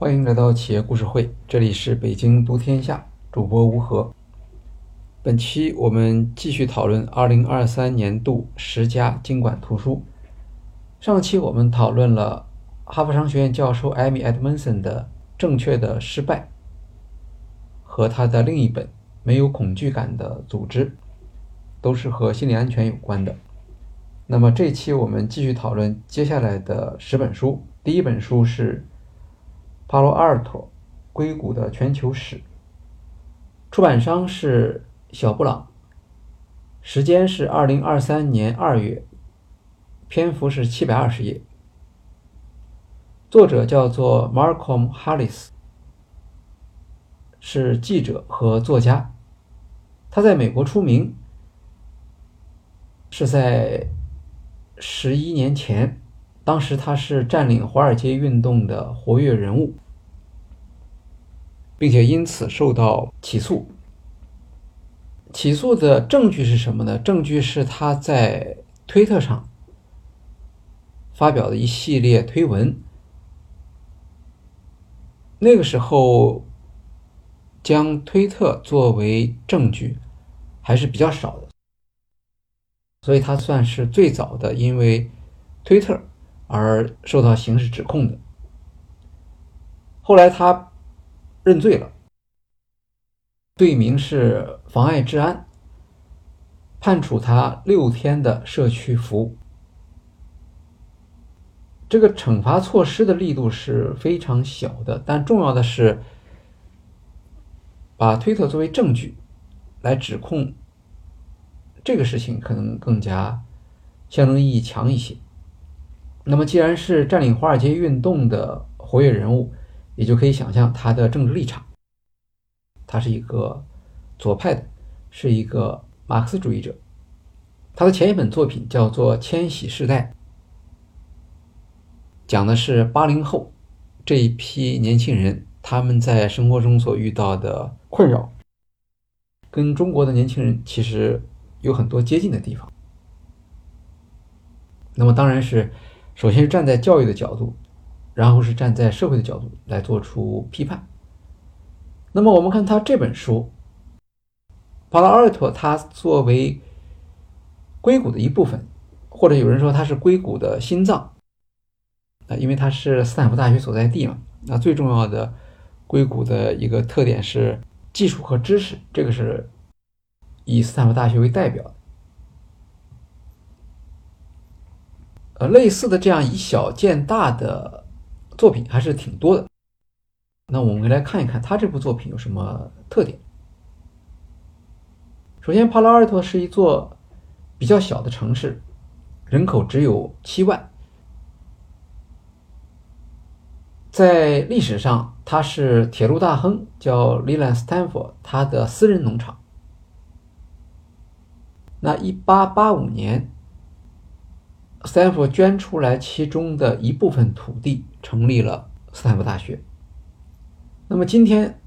欢迎来到企业故事会，这里是北京读天下，主播吴和。本期我们继续讨论二零二三年度十佳经管图书。上期我们讨论了哈佛商学院教授艾米·埃德蒙森的《正确的失败》和他的另一本《没有恐惧感的组织》，都是和心理安全有关的。那么这期我们继续讨论接下来的十本书。第一本书是。帕罗阿尔托硅谷的全球史，出版商是小布朗，时间是二零二三年二月，篇幅是七百二十页，作者叫做 Malcolm Harris，是记者和作家，他在美国出名。是在十一年前。当时他是占领华尔街运动的活跃人物，并且因此受到起诉。起诉的证据是什么呢？证据是他在推特上发表的一系列推文。那个时候，将推特作为证据还是比较少的，所以他算是最早的因为推特。而受到刑事指控的，后来他认罪了，罪名是妨碍治安，判处他六天的社区服务。这个惩罚措施的力度是非常小的，但重要的是把推特作为证据来指控这个事情，可能更加象征意义强一些。那么，既然是占领华尔街运动的活跃人物，也就可以想象他的政治立场。他是一个左派的，是一个马克思主义者。他的前一本作品叫做《千禧世代》，讲的是八零后这一批年轻人他们在生活中所遇到的困扰，跟中国的年轻人其实有很多接近的地方。那么，当然是。首先是站在教育的角度，然后是站在社会的角度来做出批判。那么我们看他这本书，帕拉尔托，他作为硅谷的一部分，或者有人说他是硅谷的心脏啊，因为他是斯坦福大学所在地嘛。那最重要的硅谷的一个特点是技术和知识，这个是以斯坦福大学为代表。呃，类似的这样以小见大的作品还是挺多的。那我们来看一看他这部作品有什么特点。首先，帕拉尔托是一座比较小的城市，人口只有七万。在历史上，它是铁路大亨叫利兰斯坦福他的私人农场。那一八八五年。斯坦福捐出来其中的一部分土地，成立了斯坦福大学。那么今天，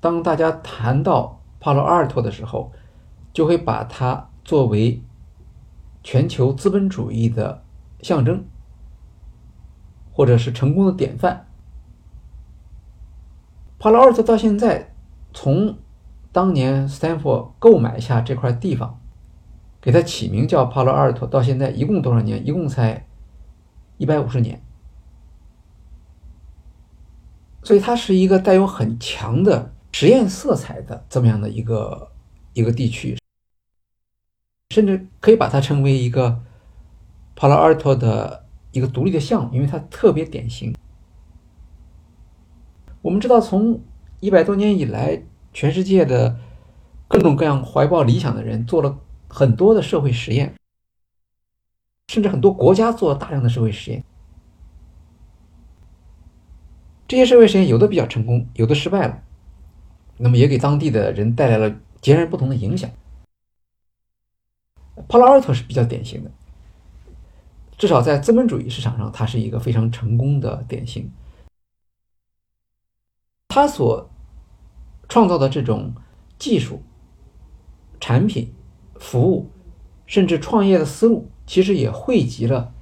当大家谈到帕洛阿尔托的时候，就会把它作为全球资本主义的象征，或者是成功的典范。帕洛阿尔托到现在，从当年斯坦福购买下这块地方。给它起名叫帕罗阿尔托，到现在一共多少年？一共才一百五十年，所以它是一个带有很强的实验色彩的这么样的一个一个地区，甚至可以把它称为一个帕拉尔托的一个独立的项目，因为它特别典型。我们知道，从一百多年以来，全世界的各种各样怀抱理想的人做了。很多的社会实验，甚至很多国家做了大量的社会实验。这些社会实验有的比较成功，有的失败了，那么也给当地的人带来了截然不同的影响。帕拉尔特是比较典型的，至少在资本主义市场上，它是一个非常成功的典型。他所创造的这种技术产品。服务，甚至创业的思路，其实也汇集了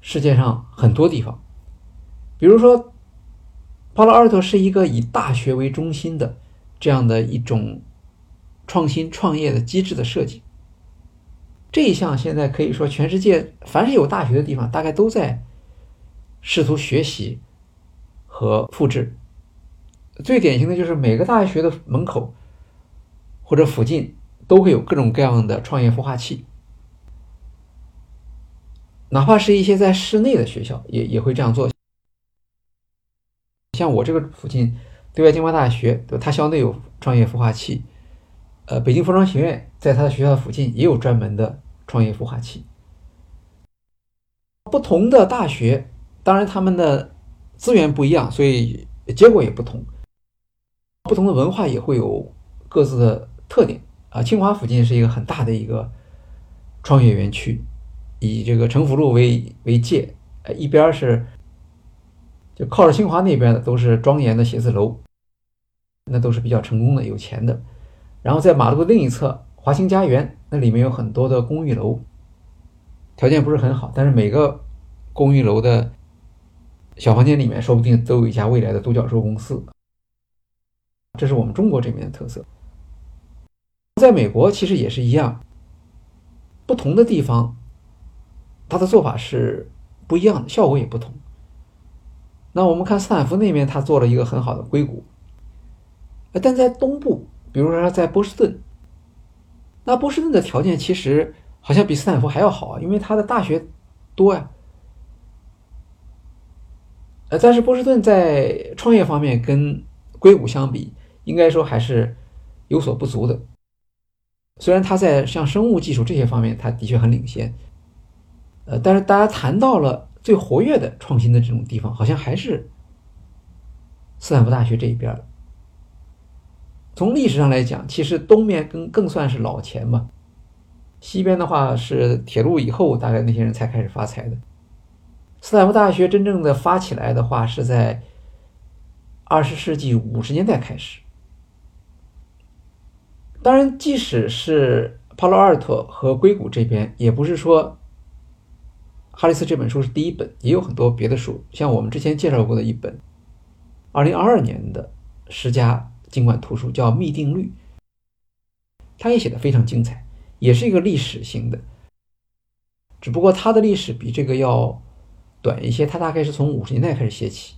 世界上很多地方。比如说，帕罗阿尔托是一个以大学为中心的这样的一种创新创业的机制的设计。这一项现在可以说，全世界凡是有大学的地方，大概都在试图学习和复制。最典型的就是每个大学的门口或者附近都会有各种各样的创业孵化器，哪怕是一些在室内的学校也也会这样做。像我这个附近对外经贸大学，对？它校内有创业孵化器。呃，北京服装学院在它的学校附近也有专门的创业孵化器。不同的大学，当然他们的资源不一样，所以结果也不同。不同的文化也会有各自的特点啊。清华附近是一个很大的一个创业园区，以这个城府路为为界，呃，一边是就靠着清华那边的都是庄严的写字楼，那都是比较成功的、有钱的。然后在马路的另一侧，华清家园那里面有很多的公寓楼，条件不是很好，但是每个公寓楼的小房间里面，说不定都有一家未来的独角兽公司。这是我们中国这边的特色。在美国其实也是一样，不同的地方，它的做法是不一样的，效果也不同。那我们看斯坦福那边，他做了一个很好的硅谷，但在东部。比如说在波士顿，那波士顿的条件其实好像比斯坦福还要好，因为它的大学多呀。呃，但是波士顿在创业方面跟硅谷相比，应该说还是有所不足的。虽然它在像生物技术这些方面，它的确很领先，呃，但是大家谈到了最活跃的创新的这种地方，好像还是斯坦福大学这一边。从历史上来讲，其实东面更更算是老钱嘛，西边的话是铁路以后，大概那些人才开始发财的。斯坦福大学真正的发起来的话，是在二十世纪五十年代开始。当然，即使是帕洛阿尔托和硅谷这边，也不是说哈里斯这本书是第一本，也有很多别的书，像我们之前介绍过的一本，二零二二年的十佳。经管图书叫《幂定律》，它也写的非常精彩，也是一个历史型的，只不过它的历史比这个要短一些，它大概是从五十年代开始写起，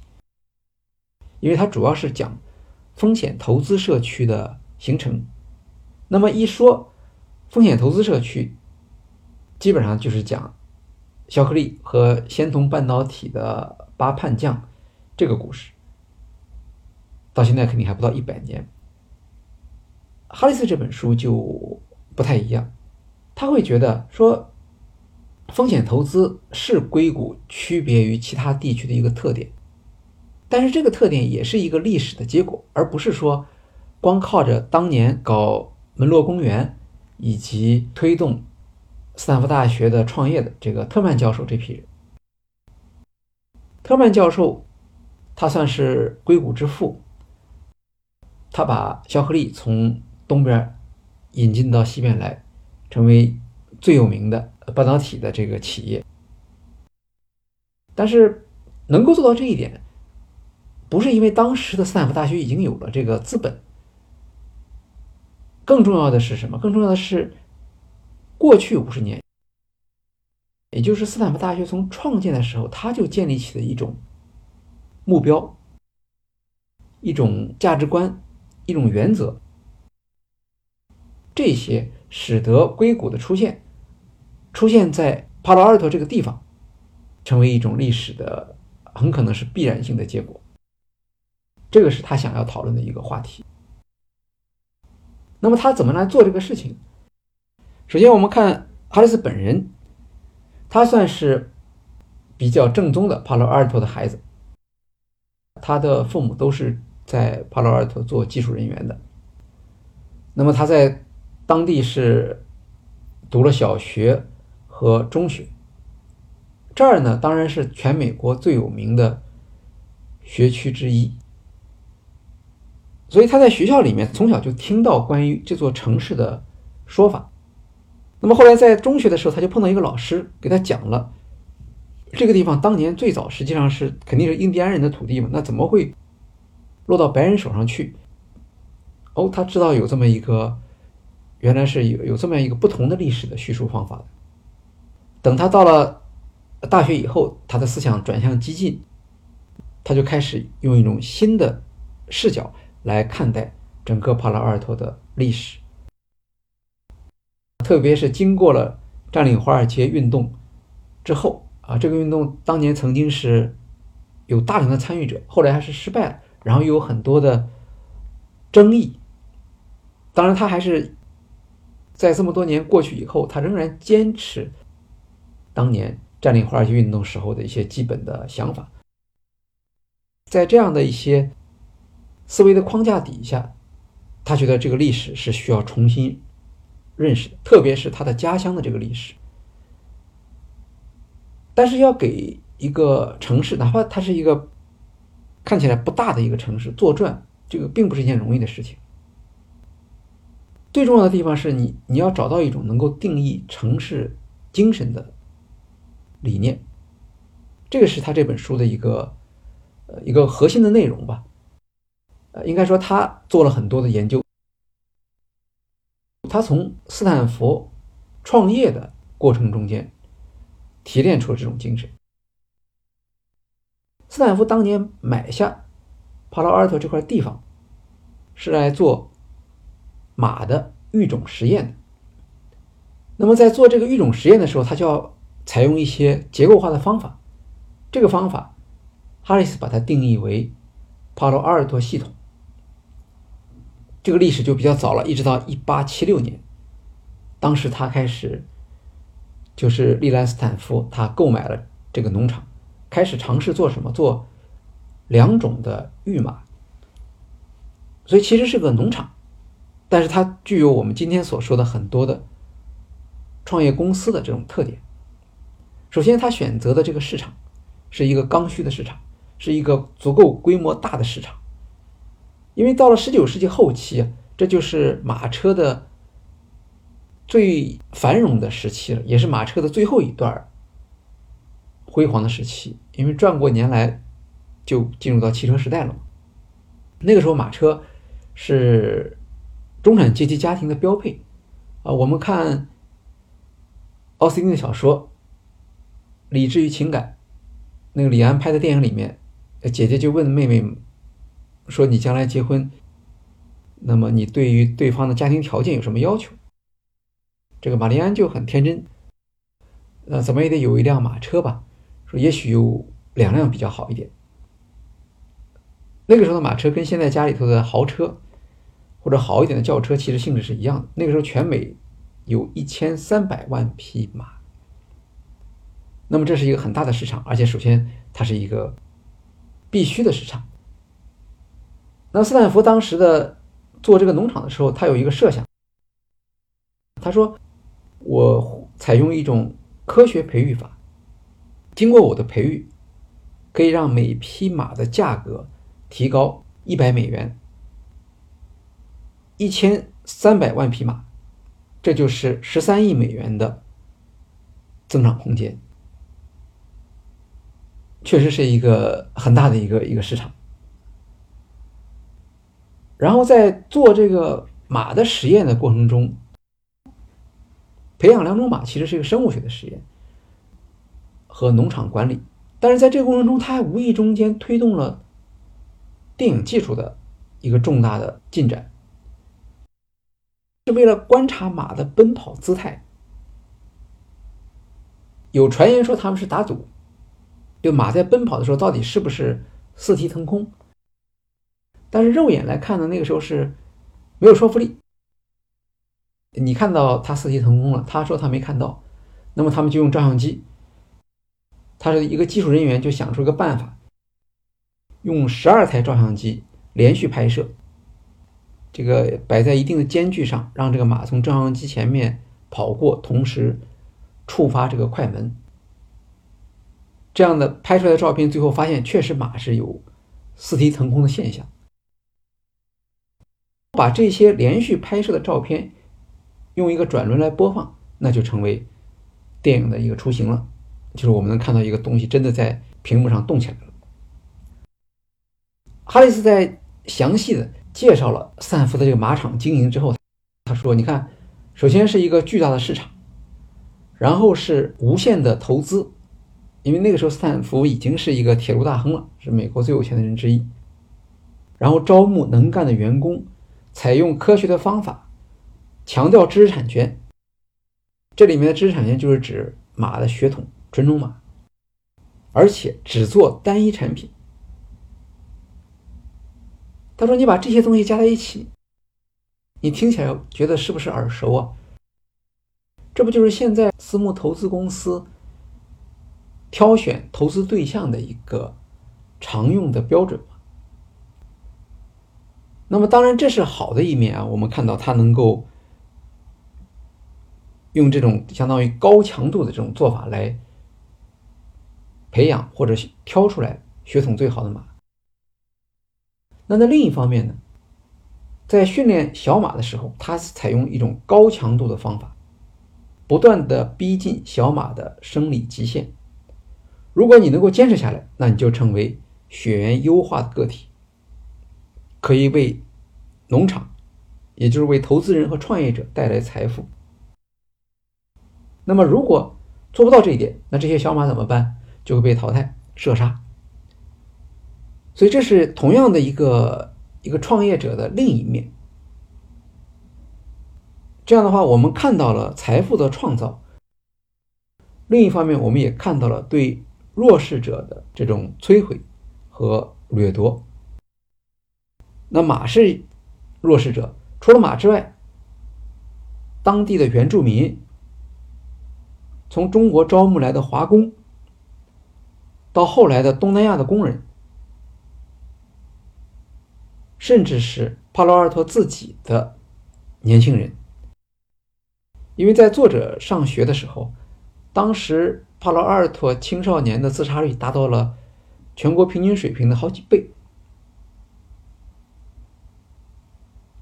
因为它主要是讲风险投资社区的形成。那么一说风险投资社区，基本上就是讲肖克利和仙童半导体的八叛将这个故事。到现在肯定还不到一百年。哈里斯这本书就不太一样，他会觉得说，风险投资是硅谷区别于其他地区的一个特点，但是这个特点也是一个历史的结果，而不是说光靠着当年搞门罗公园以及推动斯坦福大学的创业的这个特曼教授这批人。特曼教授他算是硅谷之父。他把肖克利从东边引进到西边来，成为最有名的半导体的这个企业。但是能够做到这一点，不是因为当时的斯坦福大学已经有了这个资本，更重要的是什么？更重要的是，过去五十年，也就是斯坦福大学从创建的时候，他就建立起了一种目标，一种价值观。一种原则，这些使得硅谷的出现，出现在帕罗尔托这个地方，成为一种历史的，很可能是必然性的结果。这个是他想要讨论的一个话题。那么他怎么来做这个事情？首先，我们看哈里斯本人，他算是比较正宗的帕罗阿尔托的孩子，他的父母都是。在帕罗尔托做技术人员的，那么他在当地是读了小学和中学。这儿呢，当然是全美国最有名的学区之一，所以他在学校里面从小就听到关于这座城市的说法。那么后来在中学的时候，他就碰到一个老师，给他讲了这个地方当年最早实际上是肯定是印第安人的土地嘛，那怎么会？落到白人手上去。哦，他知道有这么一个，原来是有有这么样一个不同的历史的叙述方法的。等他到了大学以后，他的思想转向激进，他就开始用一种新的视角来看待整个帕拉尔托的历史，特别是经过了占领华尔街运动之后啊，这个运动当年曾经是有大量的参与者，后来还是失败了，然后又有很多的争议。当然，他还是在这么多年过去以后，他仍然坚持当年占领华尔街运动时候的一些基本的想法。在这样的一些思维的框架底下，他觉得这个历史是需要重新认识，特别是他的家乡的这个历史。但是，要给一个城市，哪怕它是一个看起来不大的一个城市作传，这个并不是一件容易的事情。最重要的地方是你，你要找到一种能够定义城市精神的理念，这个是他这本书的一个呃一个核心的内容吧。呃，应该说他做了很多的研究，他从斯坦福创业的过程中间提炼出了这种精神。斯坦福当年买下帕劳阿尔托这块地方，是来做。马的育种实验的，那么在做这个育种实验的时候，他就要采用一些结构化的方法。这个方法，哈里斯把它定义为帕罗阿尔托系统。这个历史就比较早了，一直到一八七六年，当时他开始，就是利兰斯坦夫他购买了这个农场，开始尝试做什么？做两种的育马，所以其实是个农场。但是它具有我们今天所说的很多的创业公司的这种特点。首先，他选择的这个市场是一个刚需的市场，是一个足够规模大的市场。因为到了十九世纪后期，这就是马车的最繁荣的时期了，也是马车的最后一段辉煌的时期。因为转过年来就进入到汽车时代了嘛。那个时候，马车是。中产阶级家庭的标配，啊，我们看奥斯汀的小说《理智与情感》，那个李安拍的电影里面，姐姐就问妹妹说：“你将来结婚，那么你对于对方的家庭条件有什么要求？”这个玛丽安就很天真，呃，怎么也得有一辆马车吧？说也许有两辆比较好一点。那个时候的马车跟现在家里头的豪车。或者好一点的轿车，其实性质是一样的。那个时候，全美有一千三百万匹马，那么这是一个很大的市场，而且首先它是一个必须的市场。那斯坦福当时的做这个农场的时候，他有一个设想，他说：“我采用一种科学培育法，经过我的培育，可以让每匹马的价格提高一百美元。”一千三百万匹马，这就是十三亿美元的增长空间，确实是一个很大的一个一个市场。然后在做这个马的实验的过程中，培养两种马其实是一个生物学的实验和农场管理，但是在这个过程中，他还无意中间推动了电影技术的一个重大的进展。是为了观察马的奔跑姿态。有传言说他们是打赌，就马在奔跑的时候到底是不是四蹄腾空。但是肉眼来看呢，那个时候是没有说服力。你看到他四蹄腾空了，他说他没看到，那么他们就用照相机。他是一个技术人员，就想出一个办法，用十二台照相机连续拍摄。这个摆在一定的间距上，让这个马从照相机前面跑过，同时触发这个快门。这样的拍出来的照片，最后发现确实马是有四蹄腾空的现象。把这些连续拍摄的照片用一个转轮来播放，那就成为电影的一个雏形了。就是我们能看到一个东西真的在屏幕上动起来了。哈里斯在详细的介绍了斯坦福的这个马场经营之后，他说：“你看，首先是一个巨大的市场，然后是无限的投资，因为那个时候斯坦福已经是一个铁路大亨了，是美国最有钱的人之一。然后招募能干的员工，采用科学的方法，强调知识产权。这里面的知识产权就是指马的血统，纯种马，而且只做单一产品。”他说：“你把这些东西加在一起，你听起来觉得是不是耳熟啊？这不就是现在私募投资公司挑选投资对象的一个常用的标准吗？那么，当然这是好的一面啊。我们看到它能够用这种相当于高强度的这种做法来培养或者挑出来血统最好的马。”那在另一方面呢，在训练小马的时候，它采用一种高强度的方法，不断的逼近小马的生理极限。如果你能够坚持下来，那你就成为血缘优化的个体，可以为农场，也就是为投资人和创业者带来财富。那么如果做不到这一点，那这些小马怎么办？就会被淘汰、射杀。所以这是同样的一个一个创业者的另一面。这样的话，我们看到了财富的创造；另一方面，我们也看到了对弱势者的这种摧毁和掠夺。那马是弱势者，除了马之外，当地的原住民，从中国招募来的华工，到后来的东南亚的工人。甚至是帕罗尔托自己的年轻人，因为在作者上学的时候，当时帕罗尔托青少年的自杀率达到了全国平均水平的好几倍，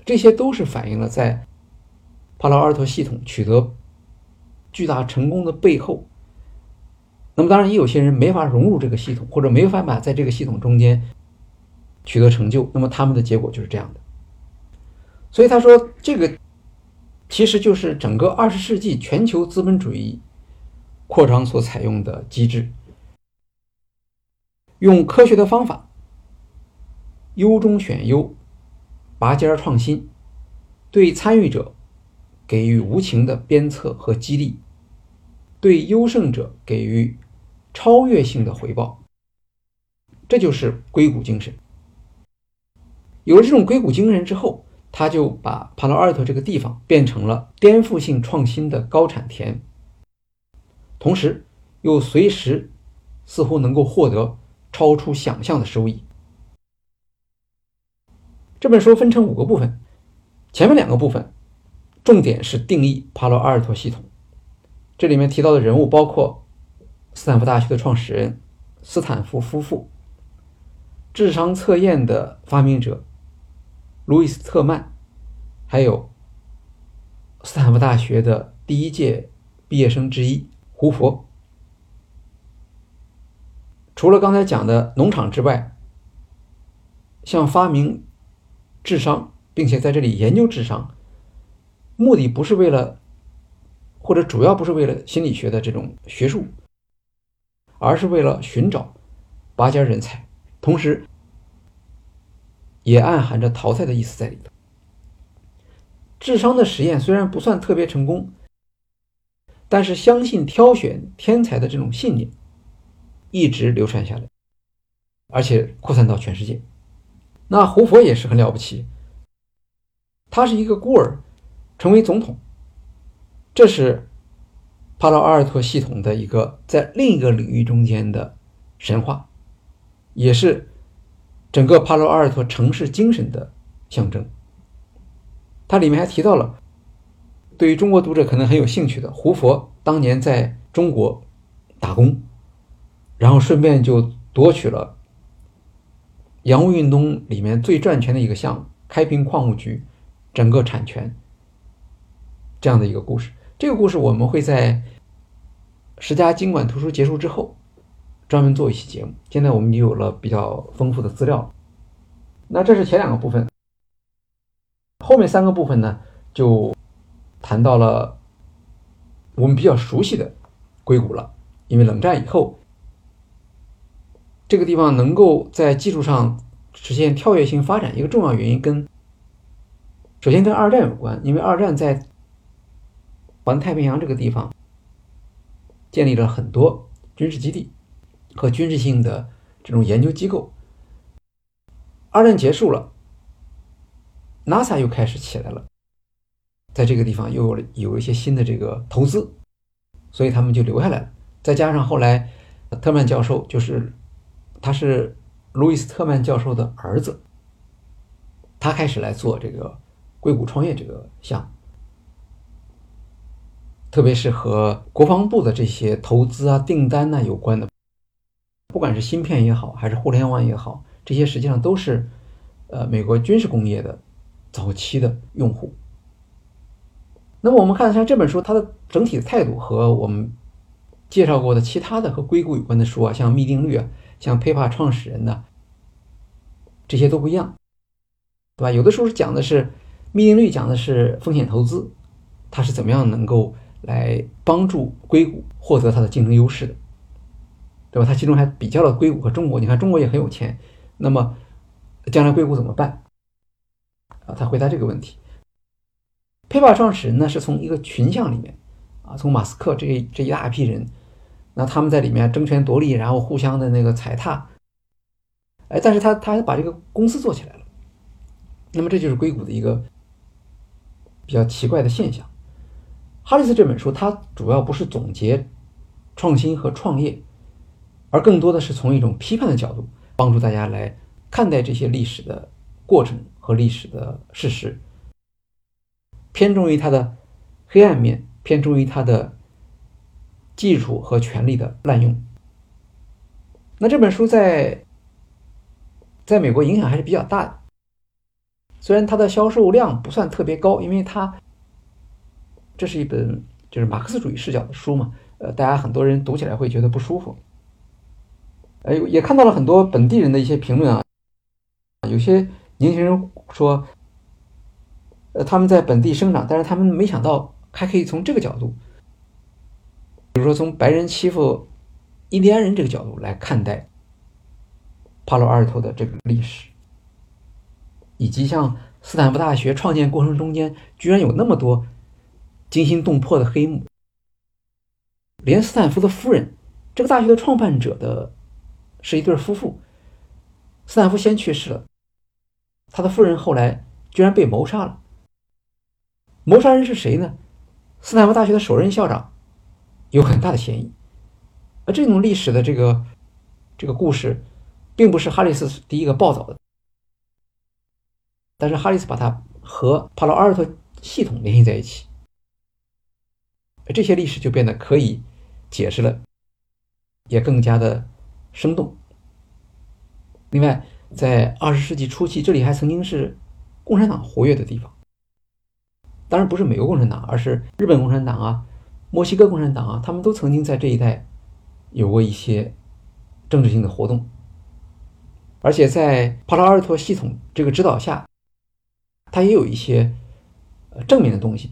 这些都是反映了在帕罗尔托系统取得巨大成功的背后。那么，当然也有些人没法融入这个系统，或者没有办法在这个系统中间。取得成就，那么他们的结果就是这样的。所以他说，这个其实就是整个二十世纪全球资本主义扩张所采用的机制，用科学的方法，优中选优，拔尖创新，对参与者给予无情的鞭策和激励，对优胜者给予超越性的回报，这就是硅谷精神。有了这种硅谷精神之后，他就把帕劳尔托这个地方变成了颠覆性创新的高产田，同时又随时似乎能够获得超出想象的收益。这本书分成五个部分，前面两个部分重点是定义帕罗阿尔托系统，这里面提到的人物包括斯坦福大学的创始人斯坦福夫妇，智商测验的发明者。路易斯特曼，还有斯坦福大学的第一届毕业生之一胡佛。除了刚才讲的农场之外，像发明智商，并且在这里研究智商，目的不是为了，或者主要不是为了心理学的这种学术，而是为了寻找拔尖人才，同时。也暗含着淘汰的意思在里头。智商的实验虽然不算特别成功，但是相信挑选天才的这种信念一直流传下来，而且扩散到全世界。那胡佛也是很了不起，他是一个孤儿，成为总统，这是帕劳阿尔托系统的一个在另一个领域中间的神话，也是。整个帕罗阿尔托城市精神的象征。它里面还提到了，对于中国读者可能很有兴趣的，胡佛当年在中国打工，然后顺便就夺取了洋务运动里面最赚钱的一个项目——开平矿务局整个产权这样的一个故事。这个故事我们会在十家经管图书结束之后。专门做一期节目，现在我们已经有了比较丰富的资料。那这是前两个部分，后面三个部分呢，就谈到了我们比较熟悉的硅谷了。因为冷战以后，这个地方能够在技术上实现跳跃性发展，一个重要原因跟首先跟二战有关，因为二战在环太平洋这个地方建立了很多军事基地和军事性的这种研究机构。二战结束了，NASA 又开始起来了，在这个地方又有了有一些新的这个投资，所以他们就留下来了。再加上后来特曼教授，就是他是路易斯特曼教授的儿子，他开始来做这个硅谷创业这个项目，特别是和国防部的这些投资啊、订单呐有关的，不管是芯片也好，还是互联网也好。这些实际上都是，呃，美国军事工业的早期的用户。那么我们看像这本书，它的整体的态度和我们介绍过的其他的和硅谷有关的书啊，像《幂定律》啊，像《PayPal 创始人》呢，这些都不一样，对吧？有的书是讲的是《幂定律》，讲的是风险投资，它是怎么样能够来帮助硅谷获得它的竞争优势的，对吧？它其中还比较了硅谷和中国，你看中国也很有钱。那么，将来硅谷怎么办？啊，他回答这个问题。PayPal 创始人呢，是从一个群像里面，啊，从马斯克这这一大批人，那他们在里面争权夺利，然后互相的那个踩踏，哎，但是他他还把这个公司做起来了。那么这就是硅谷的一个比较奇怪的现象。哈里斯这本书，它主要不是总结创新和创业，而更多的是从一种批判的角度。帮助大家来看待这些历史的过程和历史的事实，偏重于它的黑暗面，偏重于它的技术和权力的滥用。那这本书在在美国影响还是比较大的，虽然它的销售量不算特别高，因为它这是一本就是马克思主义视角的书嘛，呃，大家很多人读起来会觉得不舒服。哎，也看到了很多本地人的一些评论啊，有些年轻人说，呃，他们在本地生长，但是他们没想到还可以从这个角度，比如说从白人欺负印第安人这个角度来看待帕罗阿尔托的这个历史，以及像斯坦福大学创建过程中间居然有那么多惊心动魄的黑幕，连斯坦福的夫人，这个大学的创办者的。是一对夫妇，斯坦福先去世了，他的夫人后来居然被谋杀了。谋杀人是谁呢？斯坦福大学的首任校长有很大的嫌疑。而这种历史的这个这个故事，并不是哈里斯第一个报道的，但是哈里斯把它和帕劳阿尔特系统联系在一起，这些历史就变得可以解释了，也更加的。生动。另外，在二十世纪初期，这里还曾经是共产党活跃的地方。当然不是美国共产党，而是日本共产党啊、墨西哥共产党啊，他们都曾经在这一带有过一些政治性的活动。而且在帕拉尔托系统这个指导下，它也有一些呃正面的东西，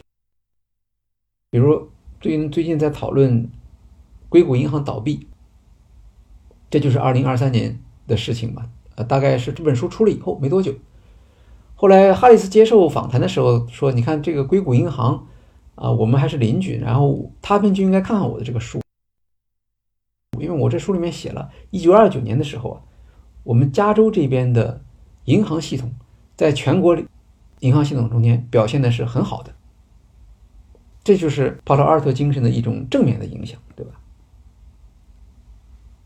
比如最近最近在讨论硅谷银行倒闭。这就是二零二三年的事情嘛，呃，大概是这本书出了以后没多久，后来哈里斯接受访谈的时候说：“你看这个硅谷银行啊，我们还是邻居，然后他们就应该看看我的这个书，因为我这书里面写了，一九二九年的时候啊，我们加州这边的银行系统在全国银行系统中间表现的是很好的，这就是帕特阿尔特精神的一种正面的影响，对吧？”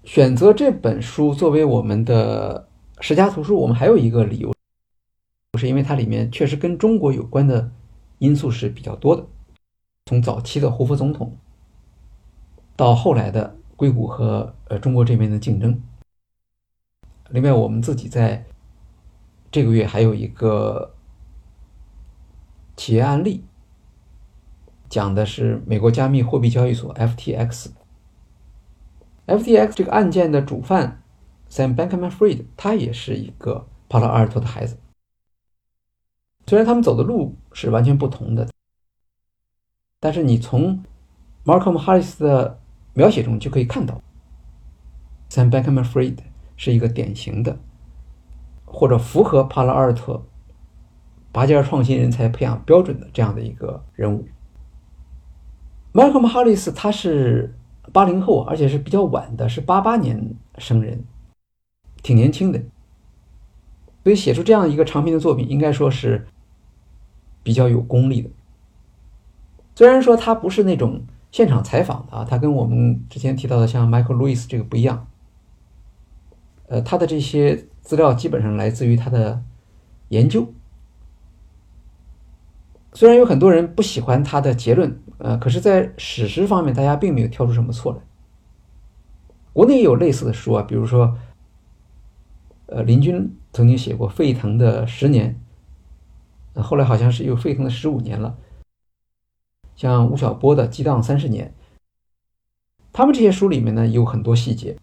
选择这本书作为我们的十佳图书，我们还有一个理由，是因为它里面确实跟中国有关的因素是比较多的。从早期的胡佛总统，到后来的硅谷和呃中国这边的竞争。另外，我们自己在这个月还有一个企业案例，讲的是美国加密货币交易所 FTX。FTX 这个案件的主犯 Sam Bankman-Fried，他也是一个帕拉阿尔托的孩子。虽然他们走的路是完全不同的，但是你从 Markham Harris 的描写中就可以看到，Sam Bankman-Fried 是一个典型的或者符合帕拉尔特拔尖创新人才培养标准的这样的一个人物。Malcolm Harris 他是八零后，而且是比较晚的，是八八年生人，挺年轻的。所以写出这样一个长篇的作品，应该说是比较有功力的。虽然说他不是那种现场采访的啊，他跟我们之前提到的像 Michael Lewis 这个不一样。呃，他的这些资料基本上来自于他的研究。虽然有很多人不喜欢他的结论，呃，可是，在史实方面，大家并没有挑出什么错来。国内也有类似的书啊，比如说。呃，林军曾经写过《沸腾的十年》，呃后来好像是又沸腾了十五年了。像吴晓波的《激荡三十年》，他们这些书里面呢有很多细节，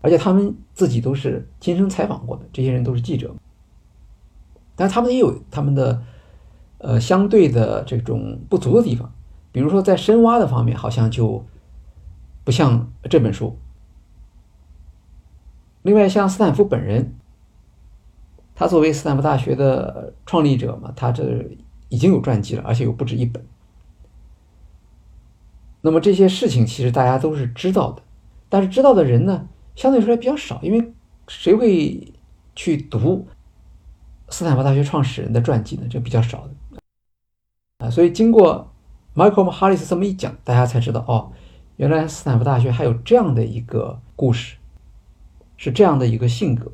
而且他们自己都是亲身采访过的，这些人都是记者。但他们也有他们的呃相对的这种不足的地方，比如说在深挖的方面，好像就不像这本书。另外，像斯坦福本人，他作为斯坦福大学的创立者嘛，他这已经有传记了，而且有不止一本。那么这些事情其实大家都是知道的，但是知道的人呢，相对说来比较少，因为谁会去读斯坦福大学创始人的传记呢？这比较少的啊。所以经过 Michael Harris 这么一讲，大家才知道哦，原来斯坦福大学还有这样的一个故事。是这样的一个性格，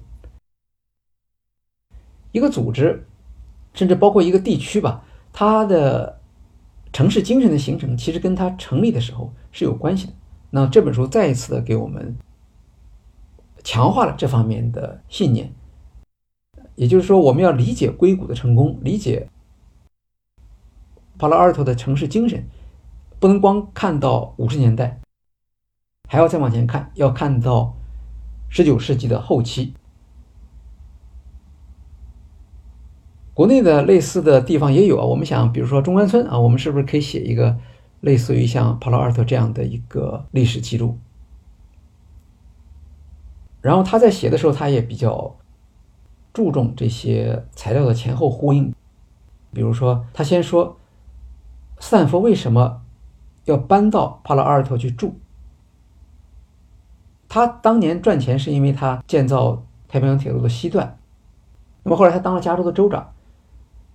一个组织，甚至包括一个地区吧，它的城市精神的形成，其实跟它成立的时候是有关系的。那这本书再一次的给我们强化了这方面的信念，也就是说，我们要理解硅谷的成功，理解帕拉尔托的城市精神，不能光看到五十年代，还要再往前看，要看到。十九世纪的后期，国内的类似的地方也有啊。我们想，比如说中关村啊，我们是不是可以写一个类似于像帕劳尔特这样的一个历史记录？然后他在写的时候，他也比较注重这些材料的前后呼应。比如说，他先说斯坦福为什么要搬到帕劳尔特去住？他当年赚钱是因为他建造太平洋铁路的西段，那么后来他当了加州的州长，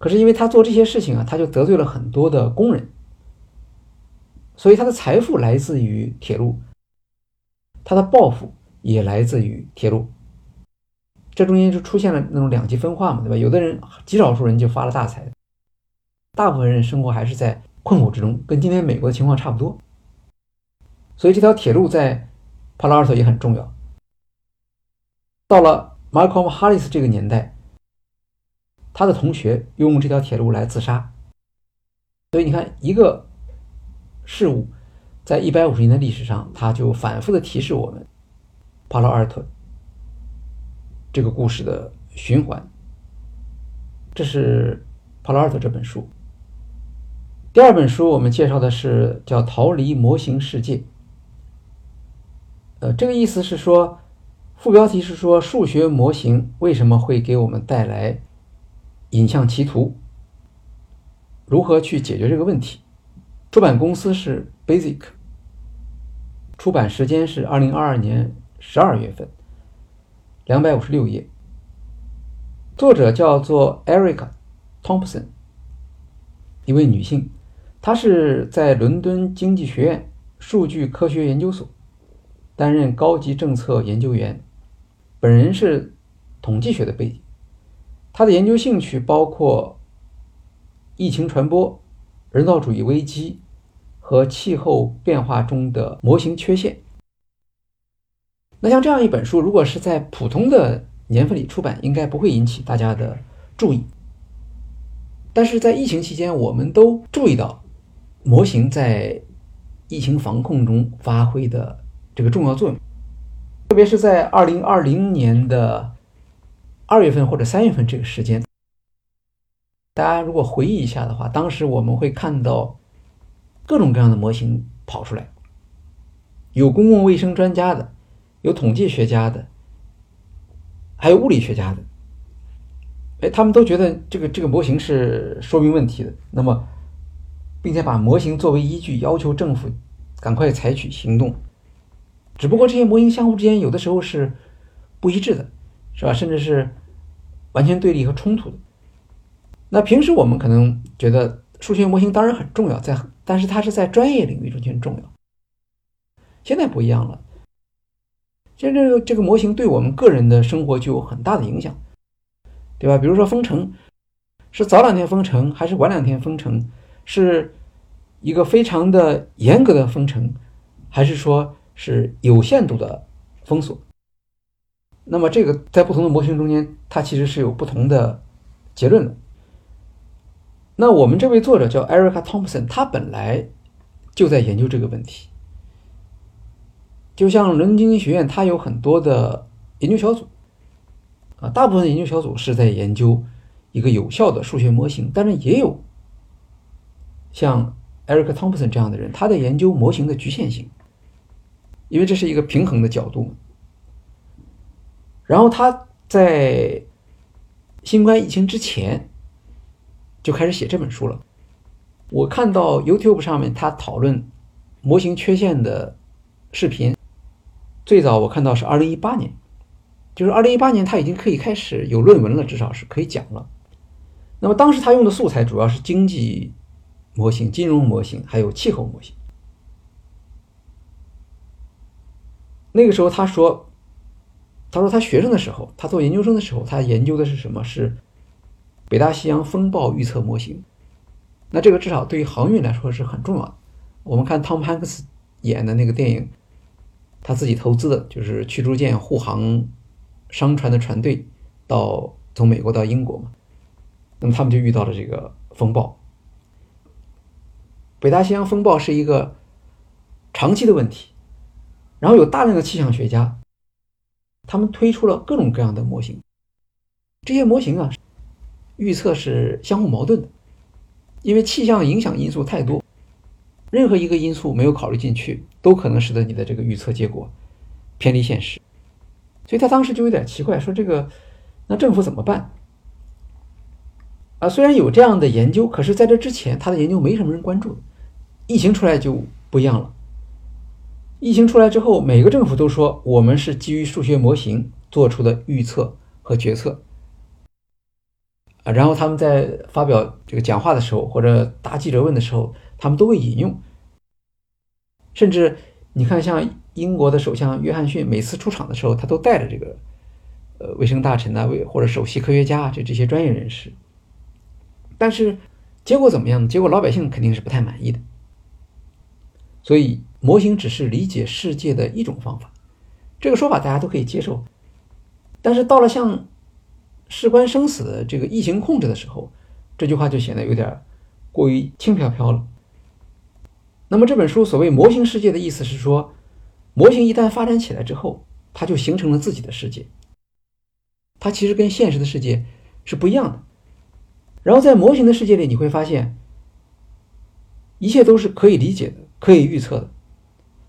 可是因为他做这些事情啊，他就得罪了很多的工人，所以他的财富来自于铁路，他的抱负也来自于铁路，这中间就出现了那种两极分化嘛，对吧？有的人极少数人就发了大财，大部分人生活还是在困苦之中，跟今天美国的情况差不多，所以这条铁路在。帕拉尔特也很重要。到了 Malcolm Harris 这个年代，他的同学用这条铁路来自杀。所以你看，一个事物在一百五十年的历史上，它就反复的提示我们帕拉尔特这个故事的循环。这是帕拉尔特这本书。第二本书我们介绍的是叫《逃离模型世界》。呃，这个意思是说，副标题是说数学模型为什么会给我们带来影像歧途？如何去解决这个问题？出版公司是 Basic，出版时间是二零二二年十二月份，两百五十六页。作者叫做 Erica Thompson，一位女性，她是在伦敦经济学院数据科学研究所。担任高级政策研究员，本人是统计学的背景。他的研究兴趣包括疫情传播、人道主义危机和气候变化中的模型缺陷。那像这样一本书，如果是在普通的年份里出版，应该不会引起大家的注意。但是在疫情期间，我们都注意到模型在疫情防控中发挥的。这个重要作用，特别是在二零二零年的二月份或者三月份这个时间，大家如果回忆一下的话，当时我们会看到各种各样的模型跑出来，有公共卫生专家的，有统计学家的，还有物理学家的。哎，他们都觉得这个这个模型是说明问题的，那么，并且把模型作为依据，要求政府赶快采取行动。只不过这些模型相互之间有的时候是不一致的，是吧？甚至是完全对立和冲突的。那平时我们可能觉得数学模型当然很重要，在但是它是在专业领域中间重要。现在不一样了，现在这个这个模型对我们个人的生活就有很大的影响。对吧？比如说封城，是早两天封城还是晚两天封城？是一个非常的严格的封城，还是说是有限度的封锁？那么这个在不同的模型中间，它其实是有不同的结论的。那我们这位作者叫 Erica Thompson，他本来就在研究这个问题。就像伦敦经济学院，它有很多的研究小组。啊，大部分研究小组是在研究一个有效的数学模型，但是也有像 Eric Thompson 这样的人，他在研究模型的局限性，因为这是一个平衡的角度。然后他在新冠疫情之前就开始写这本书了。我看到 YouTube 上面他讨论模型缺陷的视频，最早我看到是二零一八年。就是二零一八年，他已经可以开始有论文了，至少是可以讲了。那么当时他用的素材主要是经济模型、金融模型，还有气候模型。那个时候他说，他说他学生的时候，他做研究生的时候，他研究的是什么？是北大西洋风暴预测模型。那这个至少对于航运来说是很重要的。我们看汤姆汉克斯演的那个电影，他自己投资的就是驱逐舰护航。商船的船队到从美国到英国嘛，那么他们就遇到了这个风暴。北大西洋风暴是一个长期的问题，然后有大量的气象学家，他们推出了各种各样的模型。这些模型啊，预测是相互矛盾的，因为气象影响因素太多，任何一个因素没有考虑进去，都可能使得你的这个预测结果偏离现实。所以他当时就有点奇怪，说这个，那政府怎么办？啊，虽然有这样的研究，可是在这之前，他的研究没什么人关注。疫情出来就不一样了。疫情出来之后，每个政府都说我们是基于数学模型做出的预测和决策。啊，然后他们在发表这个讲话的时候，或者答记者问的时候，他们都会引用，甚至。你看，像英国的首相约翰逊每次出场的时候，他都带着这个，呃，卫生大臣啊，卫或者首席科学家啊，这这些专业人士。但是结果怎么样呢？结果老百姓肯定是不太满意的。所以，模型只是理解世界的一种方法，这个说法大家都可以接受。但是到了像事关生死的这个疫情控制的时候，这句话就显得有点过于轻飘飘了。那么这本书所谓模型世界的意思是说，模型一旦发展起来之后，它就形成了自己的世界。它其实跟现实的世界是不一样的。然后在模型的世界里，你会发现，一切都是可以理解的、可以预测的，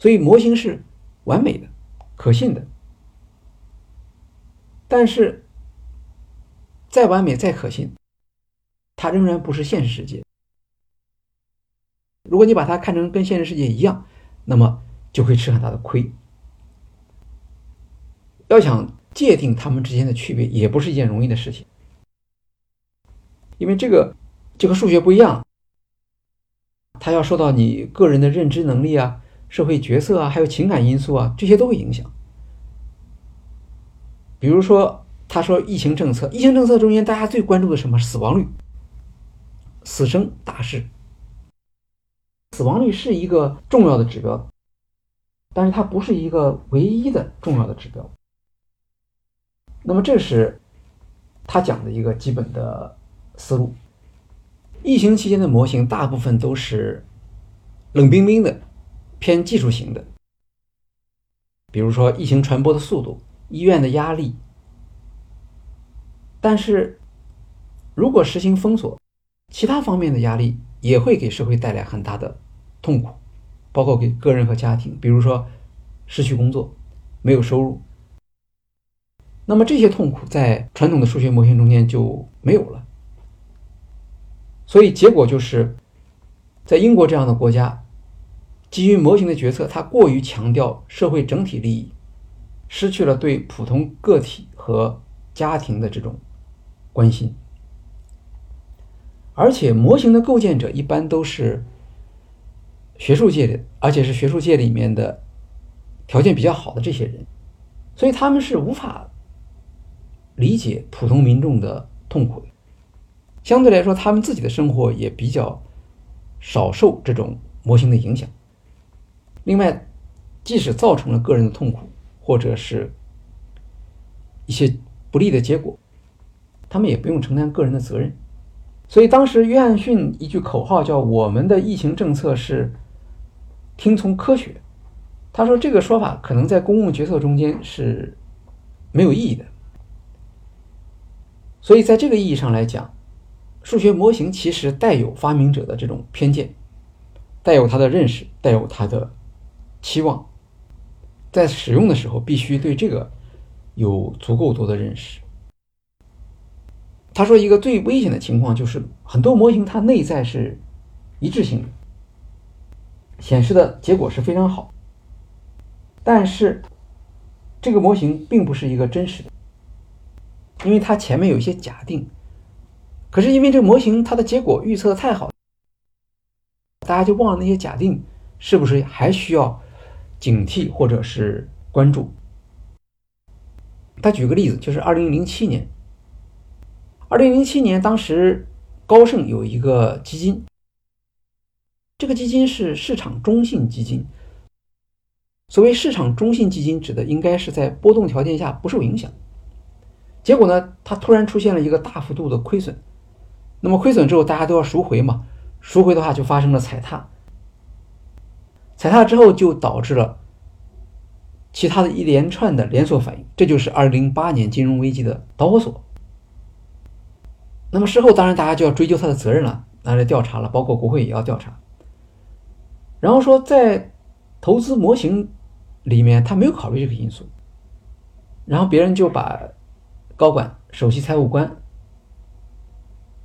所以模型是完美的、可信的。但是，再完美、再可信，它仍然不是现实世界。如果你把它看成跟现实世界一样，那么就会吃很大的亏。要想界定它们之间的区别，也不是一件容易的事情，因为这个就和数学不一样，它要受到你个人的认知能力啊、社会角色啊，还有情感因素啊，这些都会影响。比如说，他说疫情政策，疫情政策中间大家最关注的什么？死亡率、死生大事。死亡率是一个重要的指标，但是它不是一个唯一的重要的指标。那么这是他讲的一个基本的思路。疫情期间的模型大部分都是冷冰冰的、偏技术型的，比如说疫情传播的速度、医院的压力、但是如果实行封锁，其他方面的压力也会给社会带来很大的痛苦，包括给个人和家庭，比如说失去工作、没有收入。那么这些痛苦在传统的数学模型中间就没有了。所以结果就是，在英国这样的国家，基于模型的决策，它过于强调社会整体利益，失去了对普通个体和家庭的这种关心。而且，模型的构建者一般都是学术界的，而且是学术界里面的条件比较好的这些人，所以他们是无法理解普通民众的痛苦的。相对来说，他们自己的生活也比较少受这种模型的影响。另外，即使造成了个人的痛苦，或者是一些不利的结果，他们也不用承担个人的责任。所以当时约翰逊一句口号叫“我们的疫情政策是听从科学”，他说这个说法可能在公共决策中间是没有意义的。所以在这个意义上来讲，数学模型其实带有发明者的这种偏见，带有他的认识，带有他的期望，在使用的时候必须对这个有足够多的认识。他说，一个最危险的情况就是很多模型它内在是一致性的，显示的结果是非常好，但是这个模型并不是一个真实的，因为它前面有一些假定。可是因为这个模型它的结果预测的太好，大家就忘了那些假定，是不是还需要警惕或者是关注？他举个例子，就是二零零七年。二零零七年，当时高盛有一个基金，这个基金是市场中性基金。所谓市场中性基金，指的应该是在波动条件下不受影响。结果呢，它突然出现了一个大幅度的亏损。那么亏损之后，大家都要赎回嘛？赎回的话，就发生了踩踏。踩踏之后，就导致了其他的一连串的连锁反应。这就是二零零八年金融危机的导火索。那么事后当然大家就要追究他的责任了，拿来调查了，包括国会也要调查。然后说在投资模型里面他没有考虑这个因素，然后别人就把高管、首席财务官，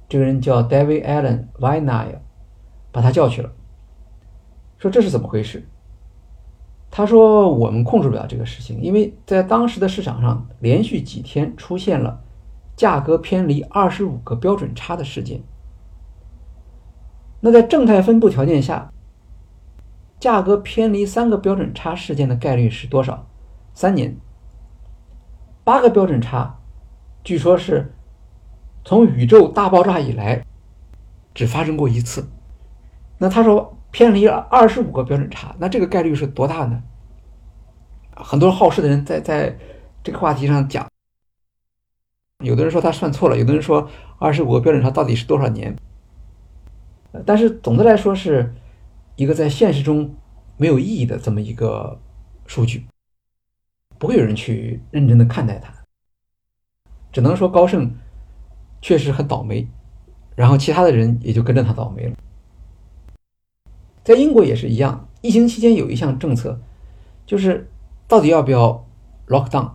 这个人叫 David Allen Weinai，把他叫去了，说这是怎么回事？他说我们控制不了这个事情，因为在当时的市场上连续几天出现了。价格偏离二十五个标准差的事件，那在正态分布条件下，价格偏离三个标准差事件的概率是多少？三年。八个标准差，据说是从宇宙大爆炸以来只发生过一次。那他说偏离了二十五个标准差，那这个概率是多大呢？很多好事的人在在这个话题上讲。有的人说他算错了，有的人说二十五个标准差到底是多少年？但是总的来说是一个在现实中没有意义的这么一个数据，不会有人去认真的看待它。只能说高盛确实很倒霉，然后其他的人也就跟着他倒霉了。在英国也是一样，疫情期间有一项政策，就是到底要不要 lock down，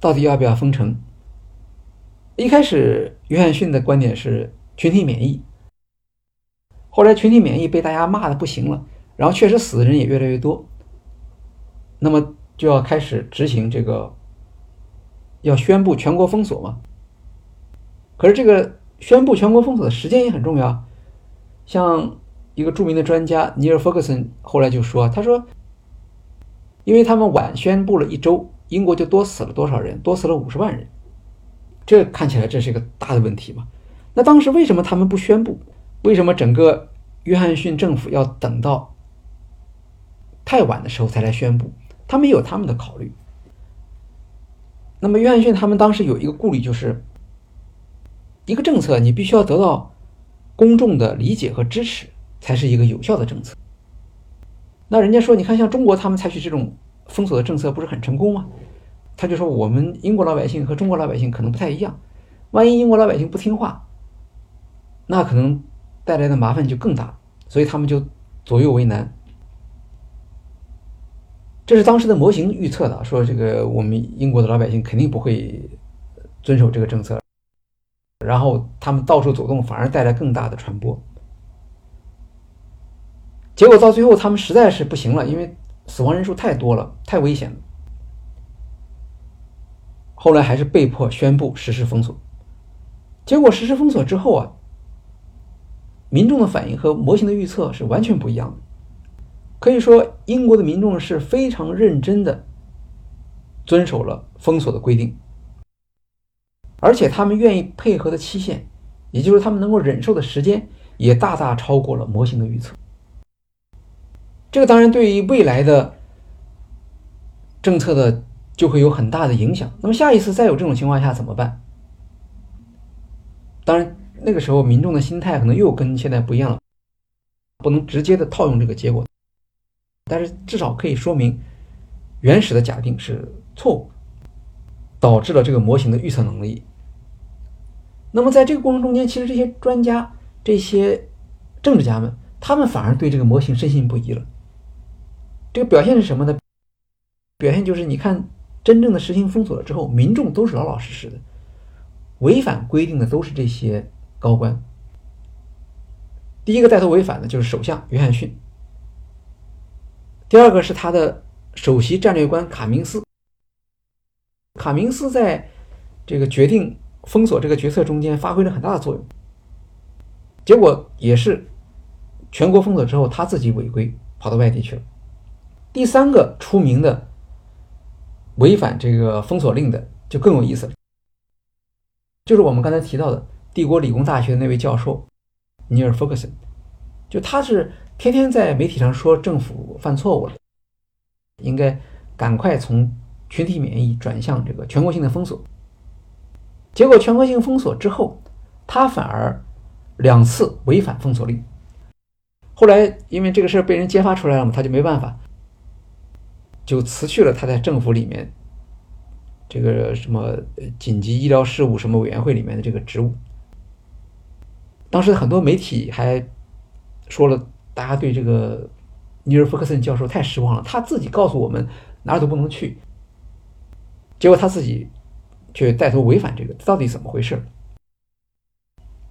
到底要不要封城？一开始，约翰逊的观点是群体免疫。后来，群体免疫被大家骂的不行了，然后确实死的人也越来越多。那么就要开始执行这个，要宣布全国封锁嘛。可是这个宣布全国封锁的时间也很重要。像一个著名的专家尼尔·弗克森后来就说：“他说，因为他们晚宣布了一周，英国就多死了多少人？多死了五十万人。”这看起来这是一个大的问题嘛？那当时为什么他们不宣布？为什么整个约翰逊政府要等到太晚的时候才来宣布？他们有他们的考虑。那么约翰逊他们当时有一个顾虑，就是一个政策你必须要得到公众的理解和支持，才是一个有效的政策。那人家说，你看像中国他们采取这种封锁的政策，不是很成功吗？他就说：“我们英国老百姓和中国老百姓可能不太一样，万一英国老百姓不听话，那可能带来的麻烦就更大，所以他们就左右为难。这是当时的模型预测的，说这个我们英国的老百姓肯定不会遵守这个政策，然后他们到处走动，反而带来更大的传播。结果到最后，他们实在是不行了，因为死亡人数太多了，太危险了。后来还是被迫宣布实施封锁。结果实施封锁之后啊，民众的反应和模型的预测是完全不一样的。可以说，英国的民众是非常认真的遵守了封锁的规定，而且他们愿意配合的期限，也就是他们能够忍受的时间，也大大超过了模型的预测。这个当然对于未来的政策的就会有很大的影响。那么下一次再有这种情况下怎么办？当然，那个时候民众的心态可能又跟现在不一样了，不能直接的套用这个结果。但是至少可以说明，原始的假定是错误，导致了这个模型的预测能力。那么在这个过程中间，其实这些专家、这些政治家们，他们反而对这个模型深信不疑了。这个表现是什么呢？表现就是你看，真正的实行封锁了之后，民众都是老老实实的，违反规定的都是这些高官。第一个带头违反的就是首相约翰逊。第二个是他的首席战略官卡明斯，卡明斯在这个决定封锁这个决策中间发挥了很大的作用，结果也是全国封锁之后，他自己违规跑到外地去了。第三个出名的违反这个封锁令的就更有意思了，就是我们刚才提到的帝国理工大学的那位教授尼尔·福克森，就他是。天天在媒体上说政府犯错误了，应该赶快从群体免疫转向这个全国性的封锁。结果全国性封锁之后，他反而两次违反封锁令。后来因为这个事儿被人揭发出来了嘛，他就没办法，就辞去了他在政府里面这个什么紧急医疗事务什么委员会里面的这个职务。当时很多媒体还说了。大家对这个尼尔·福克森教授太失望了。他自己告诉我们哪儿都不能去，结果他自己却带头违反这个，到底怎么回事？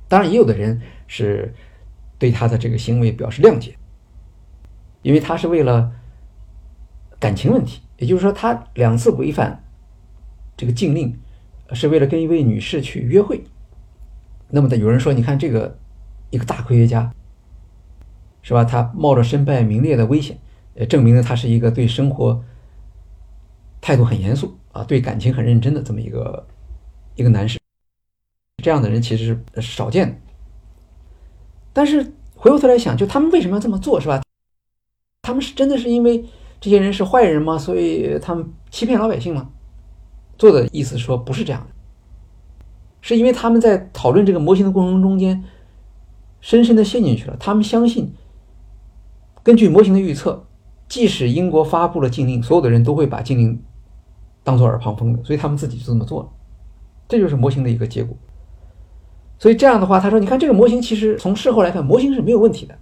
当然，也有的人是对他的这个行为表示谅解，因为他是为了感情问题，也就是说，他两次违反这个禁令是为了跟一位女士去约会。那么的有人说，你看这个一个大科学家。是吧？他冒着身败名裂的危险，呃，证明了他是一个对生活态度很严肃啊，对感情很认真的这么一个一个男士。这样的人其实是少见的。但是回过头来想，就他们为什么要这么做，是吧？他们是真的是因为这些人是坏人吗？所以他们欺骗老百姓吗？做的意思说不是这样的，是因为他们在讨论这个模型的过程中间，深深的陷进去了。他们相信。根据模型的预测，即使英国发布了禁令，所有的人都会把禁令当做耳旁风的，所以他们自己就这么做了。这就是模型的一个结果。所以这样的话，他说：“你看这个模型，其实从事后来看，模型是没有问题的，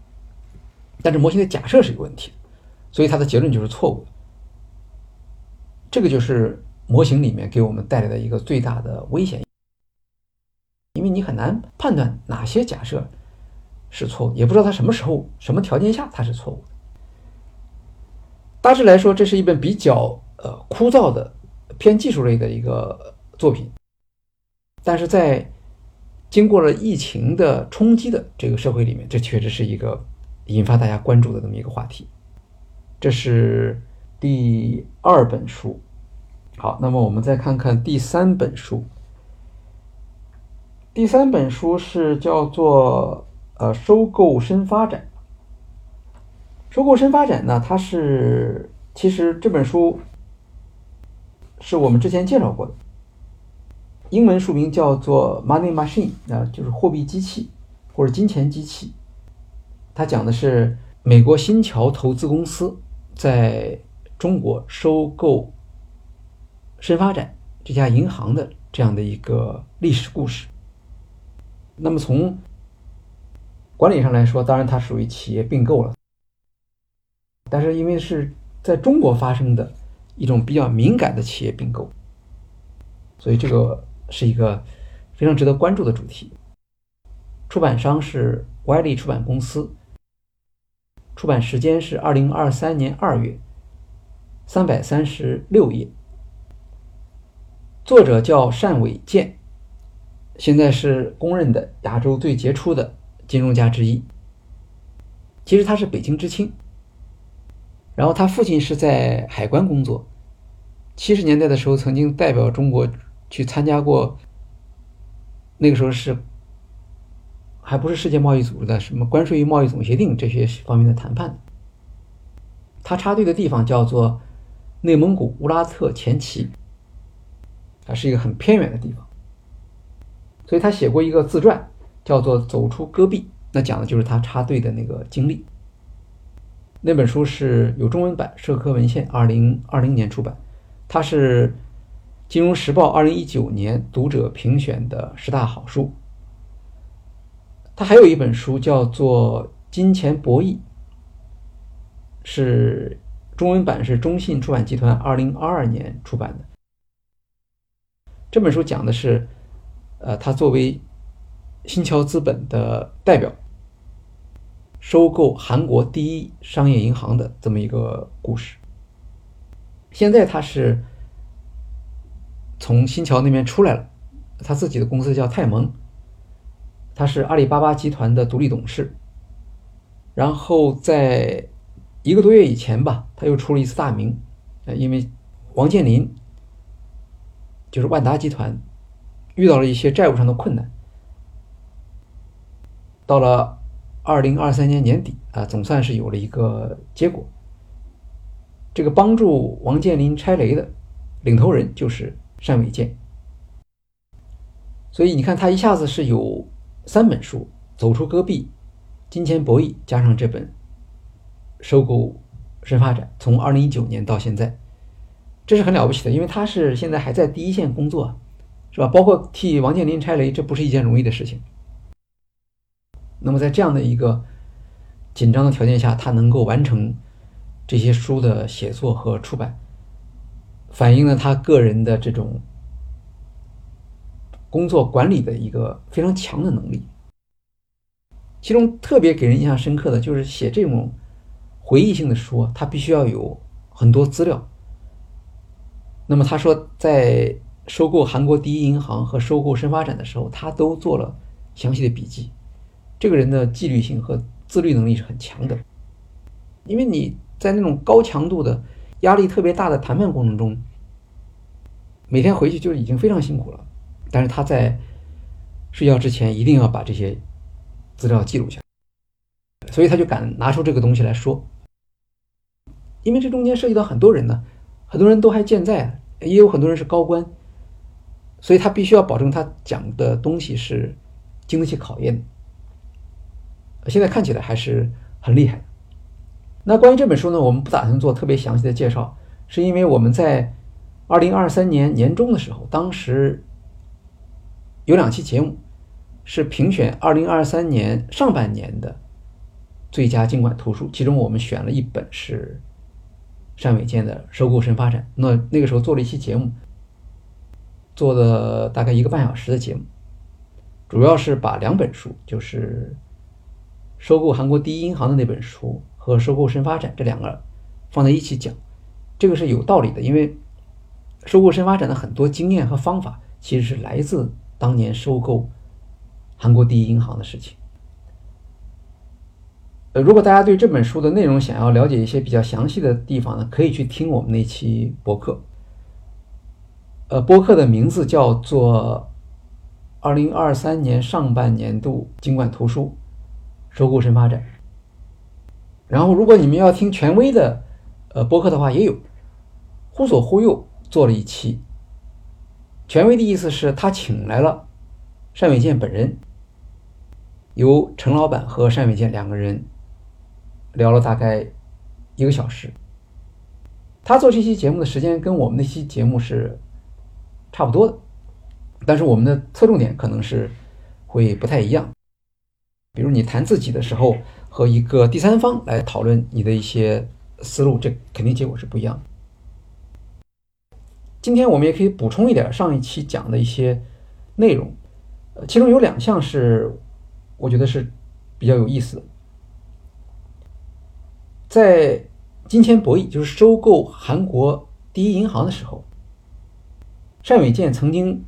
但是模型的假设是有问题的，所以他的结论就是错误的。这个就是模型里面给我们带来的一个最大的危险，因为你很难判断哪些假设。”是错误，也不知道它什么时候、什么条件下它是错误的。大致来说，这是一本比较呃枯燥的、偏技术类的一个作品，但是在经过了疫情的冲击的这个社会里面，这确实是一个引发大家关注的这么一个话题。这是第二本书。好，那么我们再看看第三本书。第三本书是叫做。呃，收购深发展，收购深发展呢？它是其实这本书是我们之前介绍过的，英文书名叫做《Money Machine》啊，就是货币机器或者金钱机器。它讲的是美国新桥投资公司在中国收购深发展这家银行的这样的一个历史故事。那么从管理上来说，当然它属于企业并购了，但是因为是在中国发生的一种比较敏感的企业并购，所以这个是一个非常值得关注的主题。出版商是歪力出版公司，出版时间是二零二三年二月，三百三十六页，作者叫单伟健。现在是公认的亚洲最杰出的金融家之一。其实他是北京知青，然后他父亲是在海关工作。七十年代的时候，曾经代表中国去参加过，那个时候是还不是世界贸易组织的什么关税与贸易总协定这些方面的谈判。他插队的地方叫做内蒙古乌拉特前旗，它是一个很偏远的地方。所以他写过一个自传，叫做《走出戈壁》，那讲的就是他插队的那个经历。那本书是有中文版，社科文献二零二零年出版。它是《金融时报》二零一九年读者评选的十大好书。他还有一本书叫做《金钱博弈》，是中文版是中信出版集团二零二二年出版的。这本书讲的是。呃，他作为新桥资本的代表，收购韩国第一商业银行的这么一个故事。现在他是从新桥那边出来了，他自己的公司叫泰蒙，他是阿里巴巴集团的独立董事。然后在一个多月以前吧，他又出了一次大名，呃，因为王健林就是万达集团。遇到了一些债务上的困难，到了二零二三年年底啊，总算是有了一个结果。这个帮助王健林拆雷的领头人就是单伟建，所以你看他一下子是有三本书：《走出戈壁》、《金钱博弈》，加上这本收购深发展，从二零一九年到现在，这是很了不起的，因为他是现在还在第一线工作。是吧？包括替王健林拆雷，这不是一件容易的事情。那么在这样的一个紧张的条件下，他能够完成这些书的写作和出版，反映了他个人的这种工作管理的一个非常强的能力。其中特别给人印象深刻的就是写这种回忆性的书，他必须要有很多资料。那么他说在。收购韩国第一银行和收购深发展的时候，他都做了详细的笔记。这个人的纪律性和自律能力是很强的，因为你在那种高强度的、压力特别大的谈判过程中，每天回去就已经非常辛苦了。但是他在睡觉之前一定要把这些资料记录下来，所以他就敢拿出这个东西来说。因为这中间涉及到很多人呢，很多人都还健在，也有很多人是高官。所以他必须要保证他讲的东西是经得起考验的。现在看起来还是很厉害。那关于这本书呢，我们不打算做特别详细的介绍，是因为我们在二零二三年年中的时候，当时有两期节目是评选二零二三年上半年的最佳经管图书，其中我们选了一本是单伟建的《收购深发展》。那那个时候做了一期节目。做的大概一个半小时的节目，主要是把两本书，就是收购韩国第一银行的那本书和收购深发展这两个放在一起讲，这个是有道理的，因为收购深发展的很多经验和方法其实是来自当年收购韩国第一银行的事情。呃，如果大家对这本书的内容想要了解一些比较详细的地方呢，可以去听我们那期博客。呃，播客的名字叫做《二零二三年上半年度经管图书收购深发展》。然后，如果你们要听权威的呃播客的话，也有忽左忽右做了一期。权威的意思是他请来了单伟建本人，由陈老板和单伟建两个人聊了大概一个小时。他做这期节目的时间跟我们那期节目是。差不多的，但是我们的侧重点可能是会不太一样。比如你谈自己的时候，和一个第三方来讨论你的一些思路，这肯定结果是不一样的。今天我们也可以补充一点上一期讲的一些内容，呃，其中有两项是我觉得是比较有意思的。在金钱博弈，就是收购韩国第一银行的时候，单伟建曾经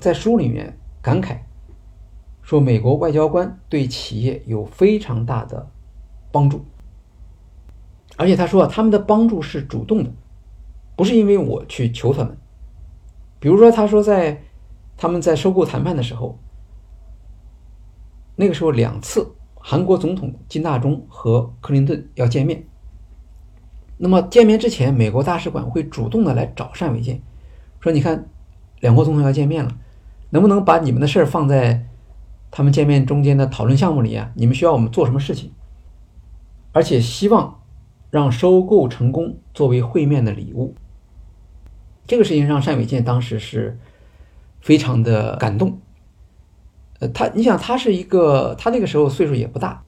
在书里面感慨。说美国外交官对企业有非常大的帮助，而且他说啊，他们的帮助是主动的，不是因为我去求他们。比如说，他说在他们在收购谈判的时候，那个时候两次韩国总统金大中和克林顿要见面，那么见面之前，美国大使馆会主动的来找单伟建，说你看两国总统要见面了，能不能把你们的事儿放在。他们见面中间的讨论项目里啊，你们需要我们做什么事情？而且希望让收购成功作为会面的礼物。这个事情让单伟建当时是非常的感动。呃，他你想他是一个，他那个时候岁数也不大，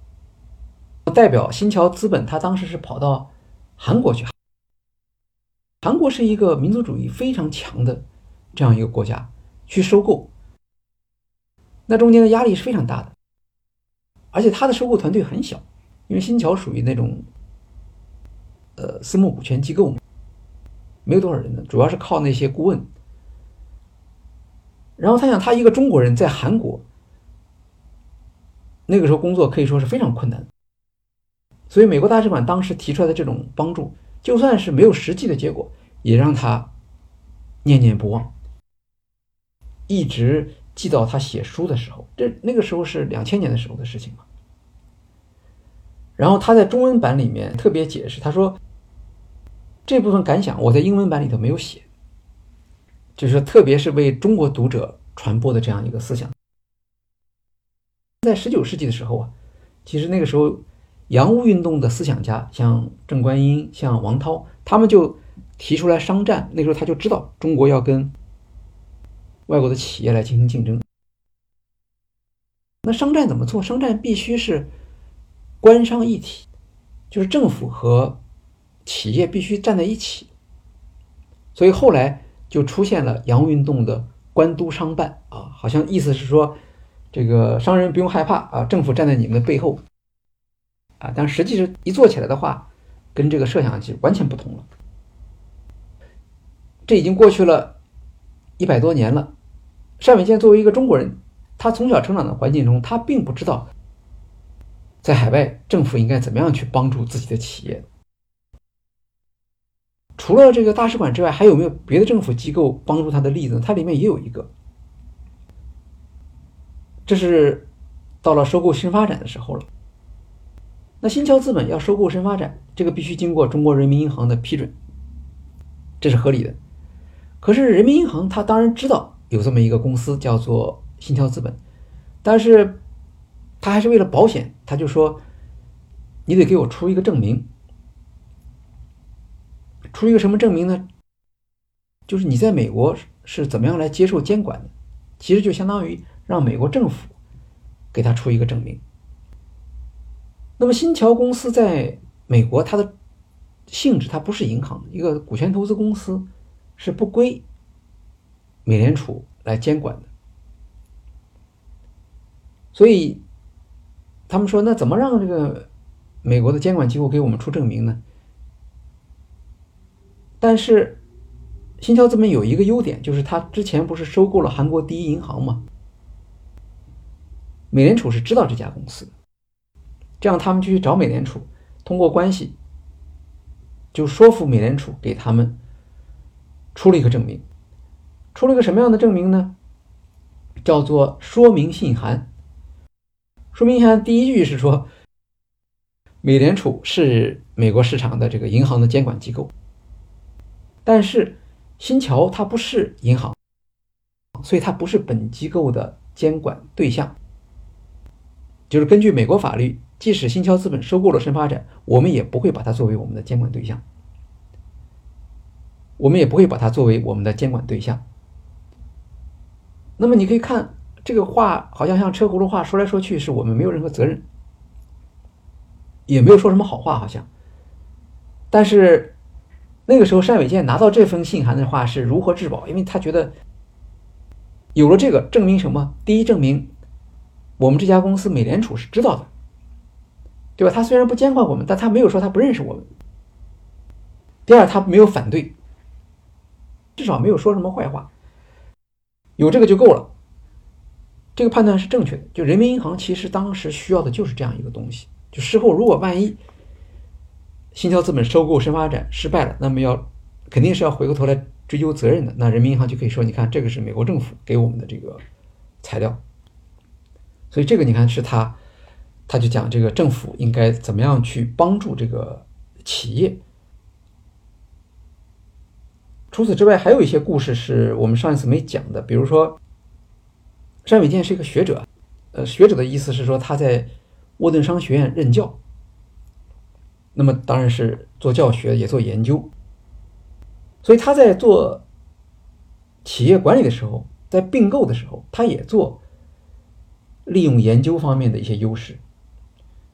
代表新桥资本，他当时是跑到韩国去。韩国是一个民族主义非常强的这样一个国家，去收购。那中间的压力是非常大的，而且他的收购团队很小，因为新桥属于那种，呃，私募股权机构嘛，没有多少人呢，主要是靠那些顾问。然后他想，他一个中国人在韩国，那个时候工作可以说是非常困难，所以美国大使馆当时提出来的这种帮助，就算是没有实际的结果，也让他念念不忘，一直。记到他写书的时候，这那个时候是两千年的时候的事情嘛。然后他在中文版里面特别解释，他说这部分感想我在英文版里头没有写，就是特别是为中国读者传播的这样一个思想。在十九世纪的时候啊，其实那个时候洋务运动的思想家，像郑观音、像王涛，他们就提出来商战。那时候他就知道中国要跟。外国的企业来进行竞争，那商战怎么做？商战必须是官商一体，就是政府和企业必须站在一起。所以后来就出现了洋务运动的官督商办啊，好像意思是说，这个商人不用害怕啊，政府站在你们的背后啊。但实际是一做起来的话，跟这个设想其实完全不同了。这已经过去了一百多年了。单伟建作为一个中国人，他从小成长的环境中，他并不知道在海外政府应该怎么样去帮助自己的企业。除了这个大使馆之外，还有没有别的政府机构帮助他的例子呢？它里面也有一个，这是到了收购新发展的时候了。那新桥资本要收购新发展，这个必须经过中国人民银行的批准，这是合理的。可是人民银行他当然知道。有这么一个公司叫做新桥资本，但是他还是为了保险，他就说你得给我出一个证明，出一个什么证明呢？就是你在美国是怎么样来接受监管的，其实就相当于让美国政府给他出一个证明。那么新桥公司在美国，它的性质它不是银行，一个股权投资公司，是不归。美联储来监管的，所以他们说，那怎么让这个美国的监管机构给我们出证明呢？但是新桥资本有一个优点，就是他之前不是收购了韩国第一银行吗？美联储是知道这家公司的，这样他们就去找美联储，通过关系就说服美联储给他们出了一个证明。出了个什么样的证明呢？叫做说明信函。说明信函第一句是说，美联储是美国市场的这个银行的监管机构，但是新桥它不是银行，所以它不是本机构的监管对象。就是根据美国法律，即使新桥资本收购了深发展，我们也不会把它作为我们的监管对象，我们也不会把它作为我们的监管对象。那么你可以看这个话，好像像车轱辘话，说来说去是我们没有任何责任，也没有说什么好话，好像。但是那个时候，单伟建拿到这封信函的话是如何质保，因为他觉得有了这个证明什么？第一，证明我们这家公司美联储是知道的，对吧？他虽然不监管我们，但他没有说他不认识我们。第二，他没有反对，至少没有说什么坏话。有这个就够了，这个判断是正确的。就人民银行其实当时需要的就是这样一个东西。就事后如果万一新桥资本收购深发展失败了，那么要肯定是要回过头来追究责任的。那人民银行就可以说：“你看，这个是美国政府给我们的这个材料。”所以这个你看是他，他就讲这个政府应该怎么样去帮助这个企业。除此之外，还有一些故事是我们上一次没讲的。比如说，单伟建是一个学者，呃，学者的意思是说他在沃顿商学院任教，那么当然是做教学也做研究。所以他在做企业管理的时候，在并购的时候，他也做利用研究方面的一些优势。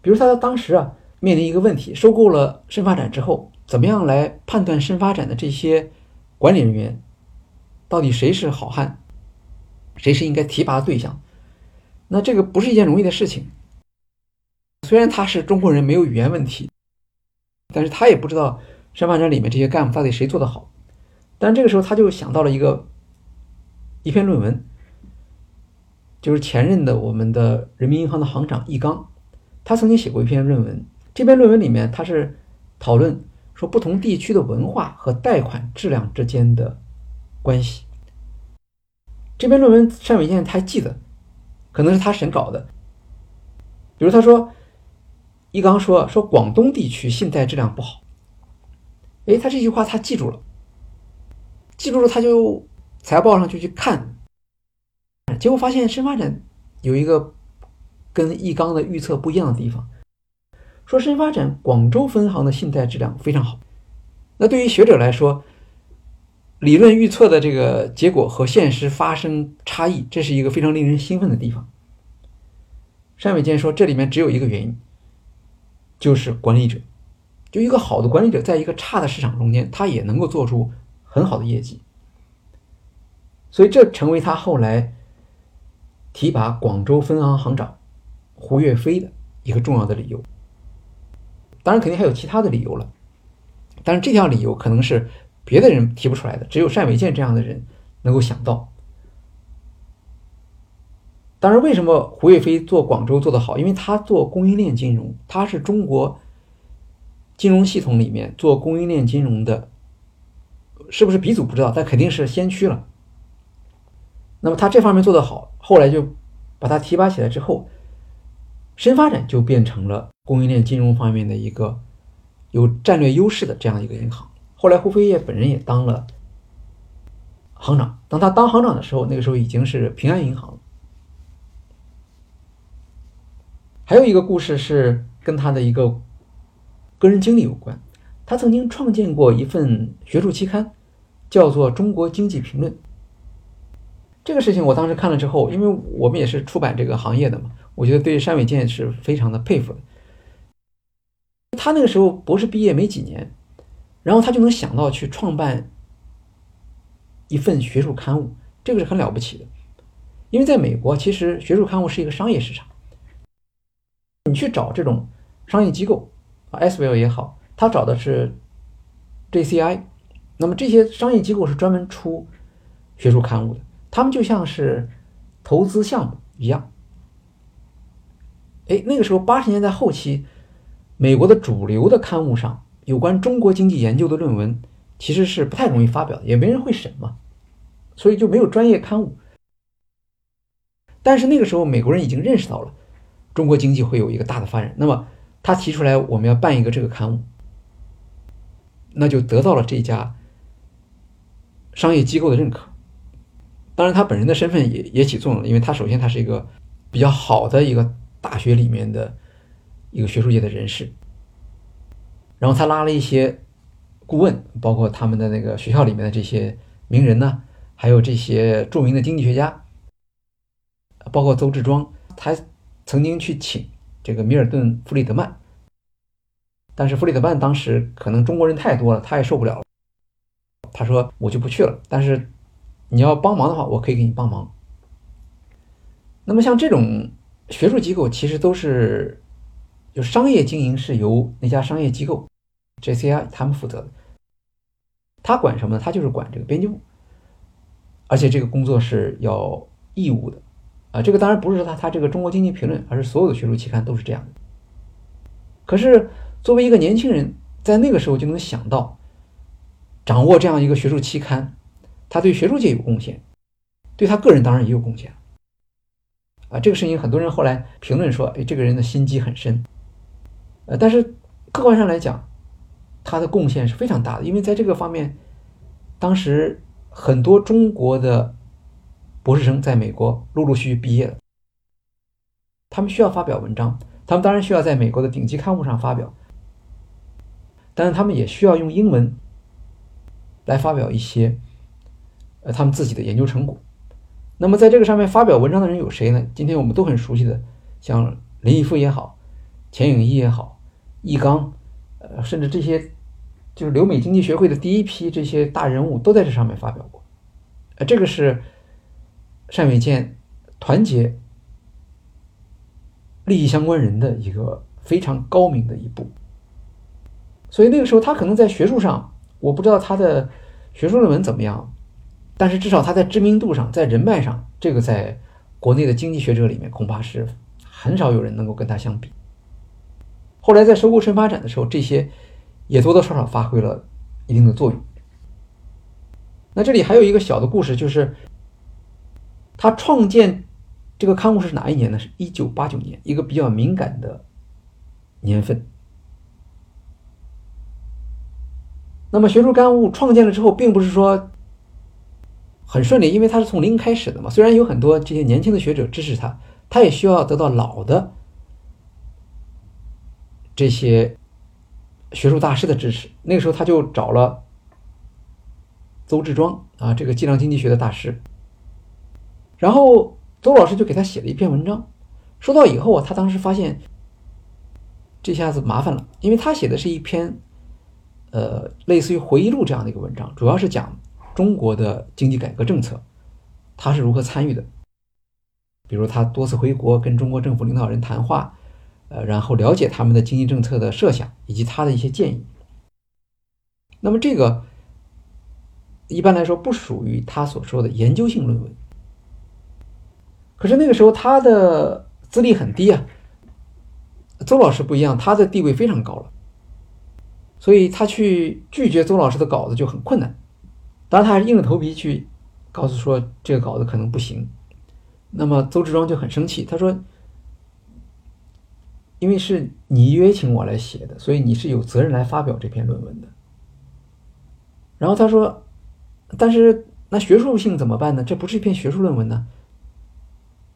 比如他当时啊面临一个问题：收购了深发展之后，怎么样来判断深发展的这些？管理人员到底谁是好汉，谁是应该提拔的对象？那这个不是一件容易的事情。虽然他是中国人，没有语言问题，但是他也不知道申发展里面这些干部到底谁做的好。但这个时候他就想到了一个一篇论文，就是前任的我们的人民银行的行长易纲，他曾经写过一篇论文。这篇论文里面他是讨论。说不同地区的文化和贷款质量之间的关系。这篇论文单伟建他还记得，可能是他审稿的。比如他说，一刚说说广东地区信贷质量不好，哎，他这句话他记住了，记住了他就财报上就去看，结果发现深发展有一个跟易纲的预测不一样的地方。说深发展广州分行的信贷质量非常好，那对于学者来说，理论预测的这个结果和现实发生差异，这是一个非常令人兴奋的地方。单伟建说，这里面只有一个原因，就是管理者，就一个好的管理者，在一个差的市场中间，他也能够做出很好的业绩，所以这成为他后来提拔广州分行行长胡岳飞的一个重要的理由。当然，肯定还有其他的理由了，但是这条理由可能是别的人提不出来的，只有单伟建这样的人能够想到。当然，为什么胡岳飞做广州做得好？因为他做供应链金融，他是中国金融系统里面做供应链金融的，是不是鼻祖不知道，但肯定是先驱了。那么他这方面做得好，后来就把他提拔起来之后。深发展就变成了供应链金融方面的一个有战略优势的这样一个银行。后来胡飞业本人也当了行长。当他当行长的时候，那个时候已经是平安银行了。还有一个故事是跟他的一个个人经历有关。他曾经创建过一份学术期刊，叫做《中国经济评论》。这个事情我当时看了之后，因为我们也是出版这个行业的嘛。我觉得对单伟建是非常的佩服的。他那个时候博士毕业没几年，然后他就能想到去创办一份学术刊物，这个是很了不起的。因为在美国，其实学术刊物是一个商业市场。你去找这种商业机构啊 s v l 也好，他找的是 JCI，那么这些商业机构是专门出学术刊物的，他们就像是投资项目一样。哎，那个时候八十年代后期，美国的主流的刊物上有关中国经济研究的论文，其实是不太容易发表，也没人会审嘛，所以就没有专业刊物。但是那个时候，美国人已经认识到了中国经济会有一个大的发展，那么他提出来我们要办一个这个刊物，那就得到了这家商业机构的认可。当然，他本人的身份也也起作用了，因为他首先他是一个比较好的一个。大学里面的一个学术界的人士，然后他拉了一些顾问，包括他们的那个学校里面的这些名人呢，还有这些著名的经济学家，包括邹志庄，他曾经去请这个米尔顿·弗里德曼，但是弗里德曼当时可能中国人太多了，他也受不了，他说我就不去了。但是你要帮忙的话，我可以给你帮忙。那么像这种学术机构，其实都是就商业经营是由那家商业机构 JCI 他们负责的。他管什么呢？他就是管这个编辑部，而且这个工作是要义务的啊。这个当然不是说他他这个《中国经济评论》，而是所有的学术期刊都是这样的。可是作为一个年轻人，在那个时候就能想到，掌握这样一个学术期刊，他对学术界有贡献，对他个人当然也有贡献。啊，这个事情很多人后来评论说，哎，这个人的心机很深。呃，但是客观上来讲，他的贡献是非常大的，因为在这个方面，当时很多中国的博士生在美国陆陆续续毕业了，他们需要发表文章，他们当然需要在美国的顶级刊物上发表，但是他们也需要用英文来发表一些呃他们自己的研究成果。那么在这个上面发表文章的人有谁呢？今天我们都很熟悉的，像林毅夫也好，钱颖一也好，易纲，呃，甚至这些就是留美经济学会的第一批这些大人物都在这上面发表过。呃，这个是单伟建团结利益相关人的一个非常高明的一步。所以那个时候他可能在学术上，我不知道他的学术论文怎么样。但是至少他在知名度上，在人脉上，这个在国内的经济学者里面恐怕是很少有人能够跟他相比。后来在收购深发展的时候，这些也多多少少发挥了一定的作用。那这里还有一个小的故事，就是他创建这个刊物是哪一年呢？是一九八九年，一个比较敏感的年份。那么学术刊物创建了之后，并不是说。很顺利，因为他是从零开始的嘛。虽然有很多这些年轻的学者支持他，他也需要得到老的这些学术大师的支持。那个时候，他就找了邹志庄啊，这个计量经济学的大师。然后周老师就给他写了一篇文章。收到以后啊，他当时发现这下子麻烦了，因为他写的是一篇呃类似于回忆录这样的一个文章，主要是讲。中国的经济改革政策，他是如何参与的？比如他多次回国跟中国政府领导人谈话，呃，然后了解他们的经济政策的设想以及他的一些建议。那么这个一般来说不属于他所说的研究性论文。可是那个时候他的资历很低啊，邹老师不一样，他的地位非常高了，所以他去拒绝邹老师的稿子就很困难。当然，他还是硬着头皮去告诉说这个稿子可能不行。那么邹志庄就很生气，他说：“因为是你约请我来写的，所以你是有责任来发表这篇论文的。”然后他说：“但是那学术性怎么办呢？这不是一篇学术论文呢。”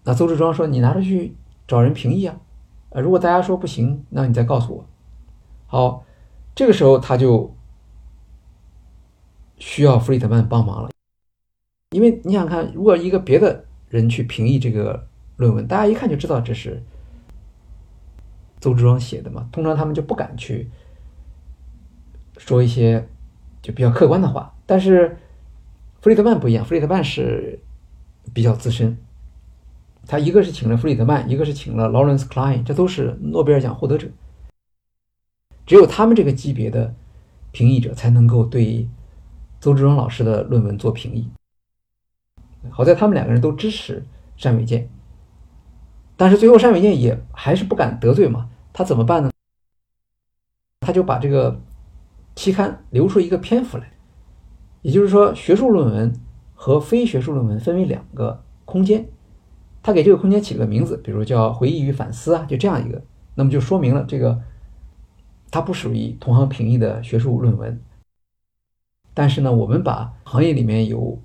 那邹志庄说：“你拿着去找人评议啊，呃，如果大家说不行，那你再告诉我。”好，这个时候他就。需要弗里德曼帮忙了，因为你想看，如果一个别的人去评议这个论文，大家一看就知道这是邹志庄写的嘛，通常他们就不敢去说一些就比较客观的话。但是弗里德曼不一样，弗里德曼是比较资深，他一个是请了弗里德曼，一个是请了劳伦斯·克莱因，这都是诺贝尔奖获得者，只有他们这个级别的评议者才能够对。邹志庄老师的论文做评议，好在他们两个人都支持单伟建，但是最后单伟建也还是不敢得罪嘛，他怎么办呢？他就把这个期刊留出一个篇幅来，也就是说，学术论文和非学术论文分为两个空间，他给这个空间起了个名字，比如叫回忆与反思啊，就这样一个，那么就说明了这个它不属于同行评议的学术论文。但是呢，我们把行业里面有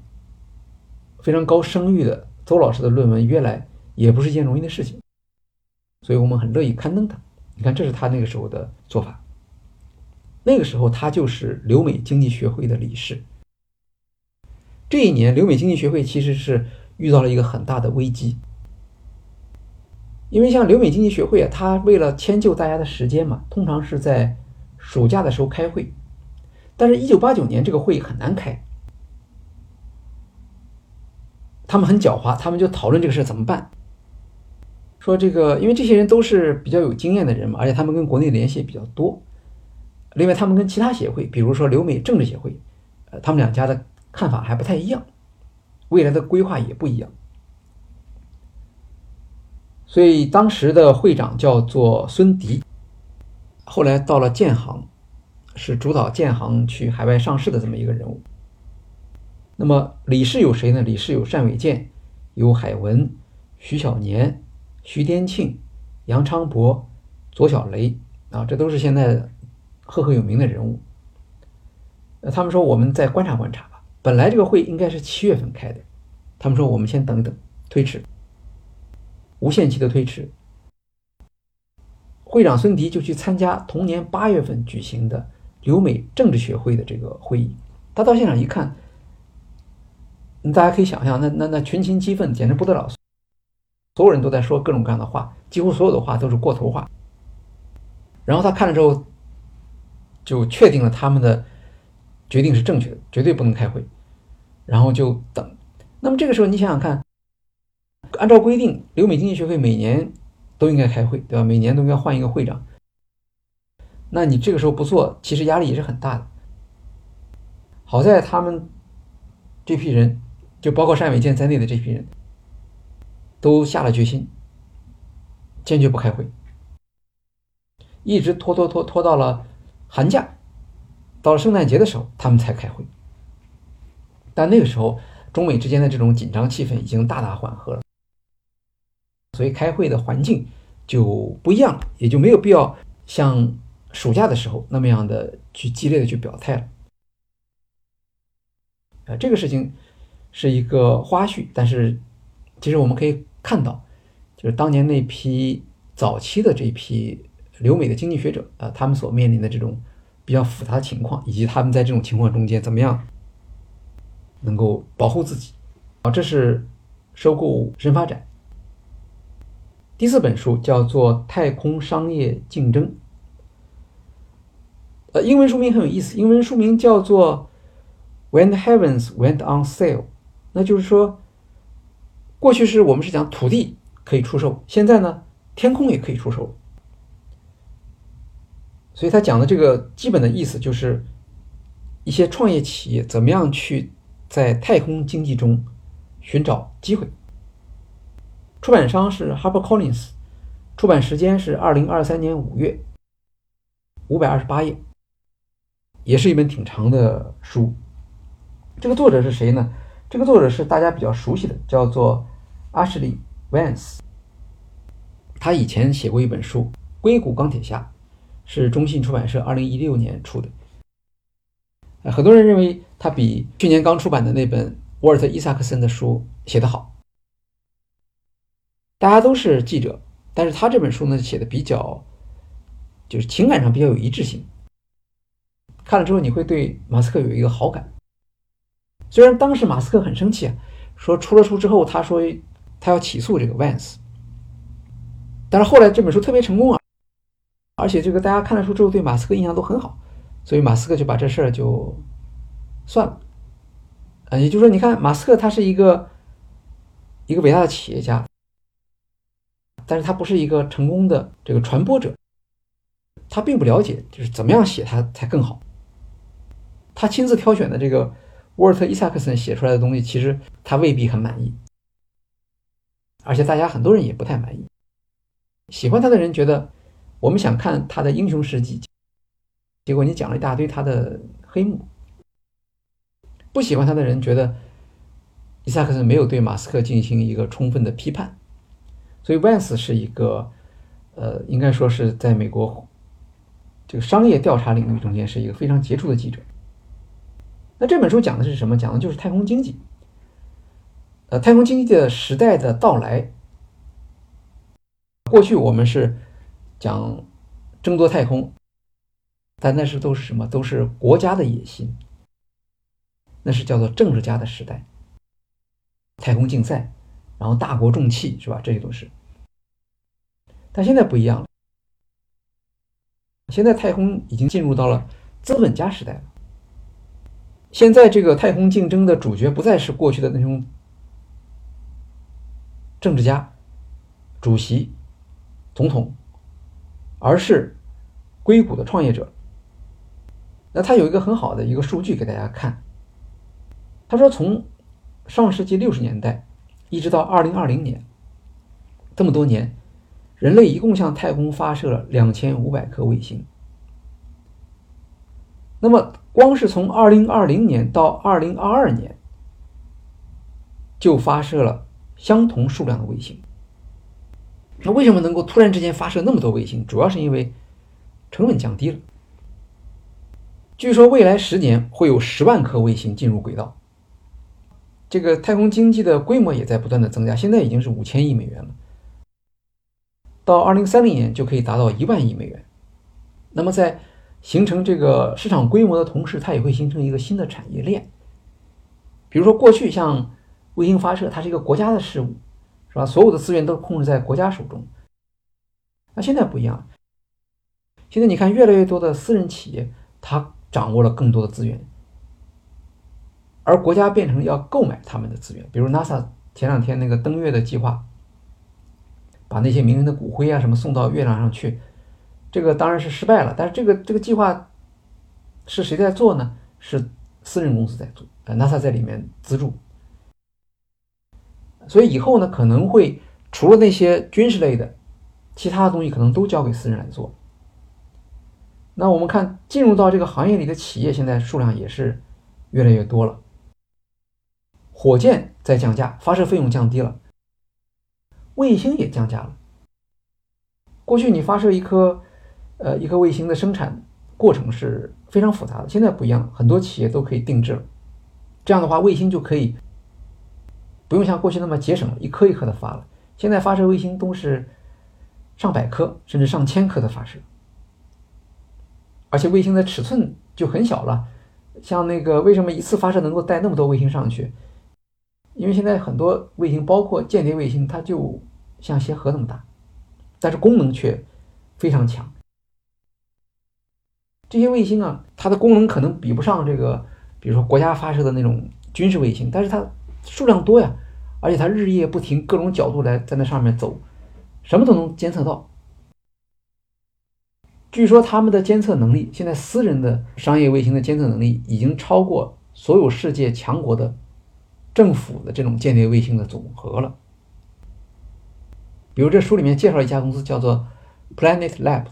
非常高声誉的邹老师的论文约来，也不是一件容易的事情，所以我们很乐意刊登它。你看，这是他那个时候的做法。那个时候，他就是留美经济学会的理事。这一年，留美经济学会其实是遇到了一个很大的危机，因为像留美经济学会啊，它为了迁就大家的时间嘛，通常是在暑假的时候开会。但是，一九八九年这个会议很难开，他们很狡猾，他们就讨论这个事怎么办。说这个，因为这些人都是比较有经验的人嘛，而且他们跟国内联系也比较多。另外，他们跟其他协会，比如说留美政治协会，呃，他们两家的看法还不太一样，未来的规划也不一样。所以当时的会长叫做孙迪，后来到了建行，是主导建行去海外上市的这么一个人物。那么理事有谁呢？理事有单伟建、有海文、徐小年、徐天庆、杨昌博、左小雷啊，这都是现在赫赫有名的人物。那他们说我们再观察观察吧。本来这个会应该是七月份开的，他们说我们先等等，推迟。无限期的推迟，会长孙迪就去参加同年八月份举行的留美政治学会的这个会议。他到现场一看，大家可以想象，那那那群情激愤，简直不得了，所有人都在说各种各样的话，几乎所有的话都是过头话。然后他看了之后，就确定了他们的决定是正确的，绝对不能开会，然后就等。那么这个时候，你想想看。按照规定，留美经济学会每年都应该开会，对吧？每年都应该换一个会长。那你这个时候不做，其实压力也是很大的。好在他们这批人，就包括单伟建在内的这批人，都下了决心，坚决不开会，一直拖拖拖拖到了寒假，到了圣诞节的时候，他们才开会。但那个时候，中美之间的这种紧张气氛已经大大缓和了。所以开会的环境就不一样，也就没有必要像暑假的时候那么样的去激烈的去表态了。啊，这个事情是一个花絮，但是其实我们可以看到，就是当年那批早期的这一批留美的经济学者啊，他们所面临的这种比较复杂的情况，以及他们在这种情况中间怎么样能够保护自己。啊，这是收购深发展。第四本书叫做《太空商业竞争》，呃，英文书名很有意思，英文书名叫做《When Heavens Went on Sale》，那就是说，过去是我们是讲土地可以出售，现在呢，天空也可以出售。所以他讲的这个基本的意思就是，一些创业企业怎么样去在太空经济中寻找机会。出版商是 HarperCollins，出版时间是二零二三年五月，五百二十八页，也是一本挺长的书。这个作者是谁呢？这个作者是大家比较熟悉的，叫做 Ashley Vance。他以前写过一本书《硅谷钢铁侠》，是中信出版社二零一六年出的。很多人认为他比去年刚出版的那本沃尔特·伊萨克森的书写得好。大家都是记者，但是他这本书呢写的比较，就是情感上比较有一致性。看了之后你会对马斯克有一个好感。虽然当时马斯克很生气啊，说出了书之后他说他要起诉这个 Vance，但是后来这本书特别成功啊，而且这个大家看了书之后对马斯克印象都很好，所以马斯克就把这事儿就算了。呃，也就是说，你看马斯克他是一个一个伟大的企业家。但是他不是一个成功的这个传播者，他并不了解就是怎么样写他才更好。他亲自挑选的这个沃尔特·伊萨克森写出来的东西，其实他未必很满意，而且大家很多人也不太满意。喜欢他的人觉得我们想看他的英雄事迹，结果你讲了一大堆他的黑幕。不喜欢他的人觉得伊萨克森没有对马斯克进行一个充分的批判。所以，Vance 是一个，呃，应该说是在美国这个商业调查领域中间是一个非常杰出的记者。那这本书讲的是什么？讲的就是太空经济。呃，太空经济的时代的到来。过去我们是讲争夺太空，但那是都是什么？都是国家的野心。那是叫做政治家的时代，太空竞赛。然后大国重器是吧？这些都是。但现在不一样了，现在太空已经进入到了资本家时代了。现在这个太空竞争的主角不再是过去的那种政治家、主席、总统，而是硅谷的创业者。那他有一个很好的一个数据给大家看，他说从上世纪六十年代一直到二零二零年，这么多年。人类一共向太空发射了两千五百颗卫星。那么，光是从二零二零年到二零二二年，就发射了相同数量的卫星。那为什么能够突然之间发射那么多卫星？主要是因为成本降低了。据说未来十年会有十万颗卫星进入轨道。这个太空经济的规模也在不断的增加，现在已经是五千亿美元了。到二零三零年就可以达到一万亿美元。那么在形成这个市场规模的同时，它也会形成一个新的产业链。比如说，过去像卫星发射，它是一个国家的事务，是吧？所有的资源都控制在国家手中。那现在不一样，现在你看，越来越多的私人企业，它掌握了更多的资源，而国家变成要购买他们的资源。比如 NASA 前两天那个登月的计划。把那些名人的骨灰啊什么送到月亮上去，这个当然是失败了。但是这个这个计划是谁在做呢？是私人公司在做，呃，NASA 在里面资助。所以以后呢，可能会除了那些军事类的，其他的东西可能都交给私人来做。那我们看进入到这个行业里的企业，现在数量也是越来越多了。火箭在降价，发射费用降低了。卫星也降价了。过去你发射一颗，呃，一颗卫星的生产过程是非常复杂的，现在不一样，很多企业都可以定制了。这样的话，卫星就可以不用像过去那么节省，一颗一颗的发了。现在发射卫星都是上百颗甚至上千颗的发射，而且卫星的尺寸就很小了。像那个为什么一次发射能够带那么多卫星上去？因为现在很多卫星，包括间谍卫星，它就像鞋盒那么大，但是功能却非常强。这些卫星啊，它的功能可能比不上这个，比如说国家发射的那种军事卫星，但是它数量多呀，而且它日夜不停，各种角度来在那上面走，什么都能监测到。据说他们的监测能力，现在私人的商业卫星的监测能力已经超过所有世界强国的。政府的这种间谍卫星的总和了，比如这书里面介绍一家公司叫做 Planet Labs，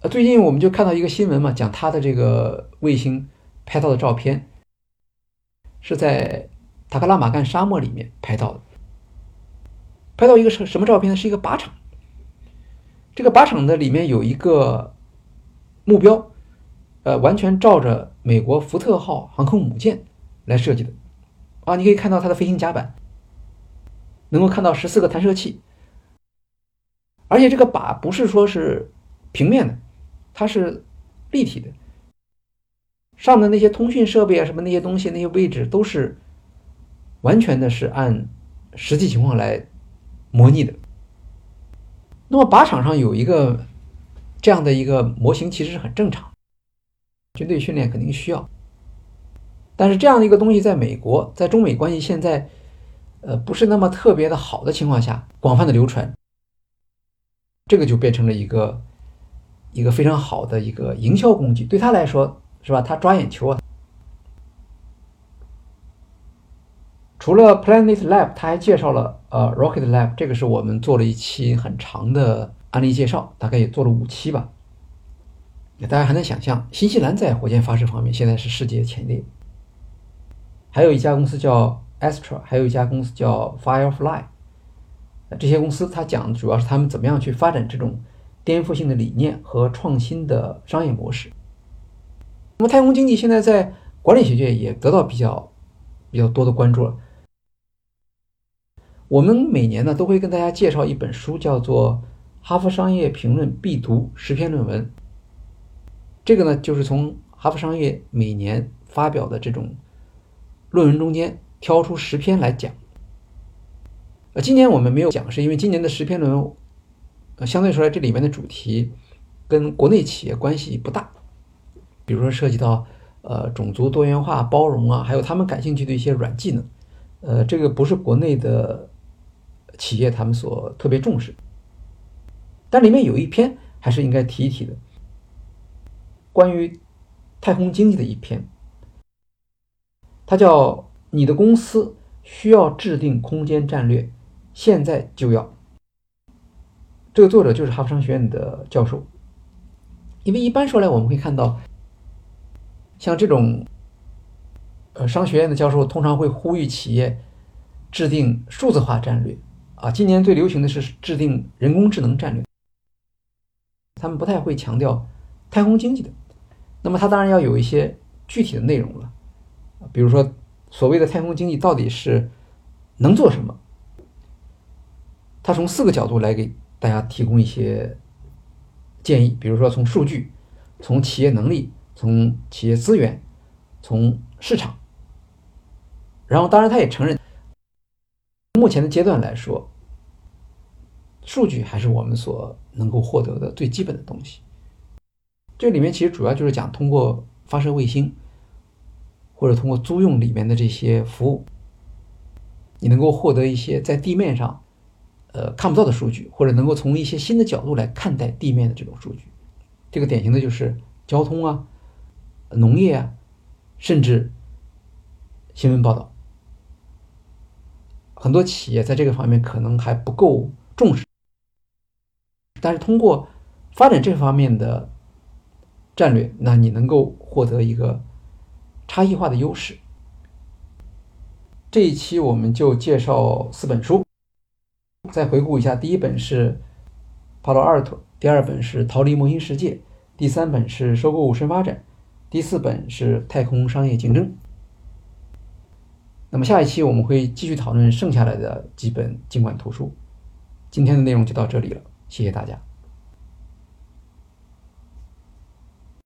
呃，最近我们就看到一个新闻嘛，讲它的这个卫星拍到的照片是在塔克拉玛干沙漠里面拍到的，拍到一个什什么照片呢？是一个靶场，这个靶场的里面有一个目标，呃，完全照着美国福特号航空母舰来设计的。啊，你可以看到它的飞行甲板，能够看到十四个弹射器，而且这个靶不是说是平面的，它是立体的，上的那些通讯设备啊，什么那些东西，那些位置都是完全的是按实际情况来模拟的。那么靶场上有一个这样的一个模型，其实是很正常，军队训练肯定需要。但是这样的一个东西，在美国，在中美关系现在，呃，不是那么特别的好的情况下，广泛的流传，这个就变成了一个一个非常好的一个营销工具，对他来说，是吧？他抓眼球啊。除了 Planet Lab，他还介绍了呃 Rocket Lab，这个是我们做了一期很长的案例介绍，大概也做了五期吧。大家还能想象，新西兰在火箭发射方面现在是世界前列。还有一家公司叫 Astra，还有一家公司叫 Firefly，这些公司它讲的主要是他们怎么样去发展这种颠覆性的理念和创新的商业模式。那么太空经济现在在管理学界也得到比较比较多的关注了。我们每年呢都会跟大家介绍一本书，叫做《哈佛商业评论必读十篇论文》。这个呢就是从哈佛商业每年发表的这种。论文中间挑出十篇来讲，呃，今年我们没有讲，是因为今年的十篇论文呃，相对说来，这里面的主题跟国内企业关系不大，比如说涉及到呃种族多元化、包容啊，还有他们感兴趣的一些软技能，呃，这个不是国内的企业他们所特别重视。但里面有一篇还是应该提一提的，关于太空经济的一篇，它叫《你的公司需要制定空间战略，现在就要》。这个作者就是哈佛商学院的教授。因为一般说来，我们会看到，像这种呃商学院的教授，通常会呼吁企业制定数字化战略啊。今年最流行的是制定人工智能战略。他们不太会强调太空经济的，那么它当然要有一些具体的内容了，比如说所谓的太空经济到底是能做什么？他从四个角度来给大家提供一些建议，比如说从数据、从企业能力、从企业资源、从市场，然后当然他也承认，目前的阶段来说。数据还是我们所能够获得的最基本的东西。这里面其实主要就是讲通过发射卫星，或者通过租用里面的这些服务，你能够获得一些在地面上呃看不到的数据，或者能够从一些新的角度来看待地面的这种数据。这个典型的就是交通啊、农业啊，甚至新闻报道。很多企业在这个方面可能还不够重视。但是通过发展这方面的战略，那你能够获得一个差异化的优势。这一期我们就介绍四本书，再回顾一下：第一本是《帕罗阿尔托》，第二本是《逃离模型世界》，第三本是《收购物深发展》，第四本是《太空商业竞争》。那么下一期我们会继续讨论剩下来的几本经管图书。今天的内容就到这里了。谢谢大家。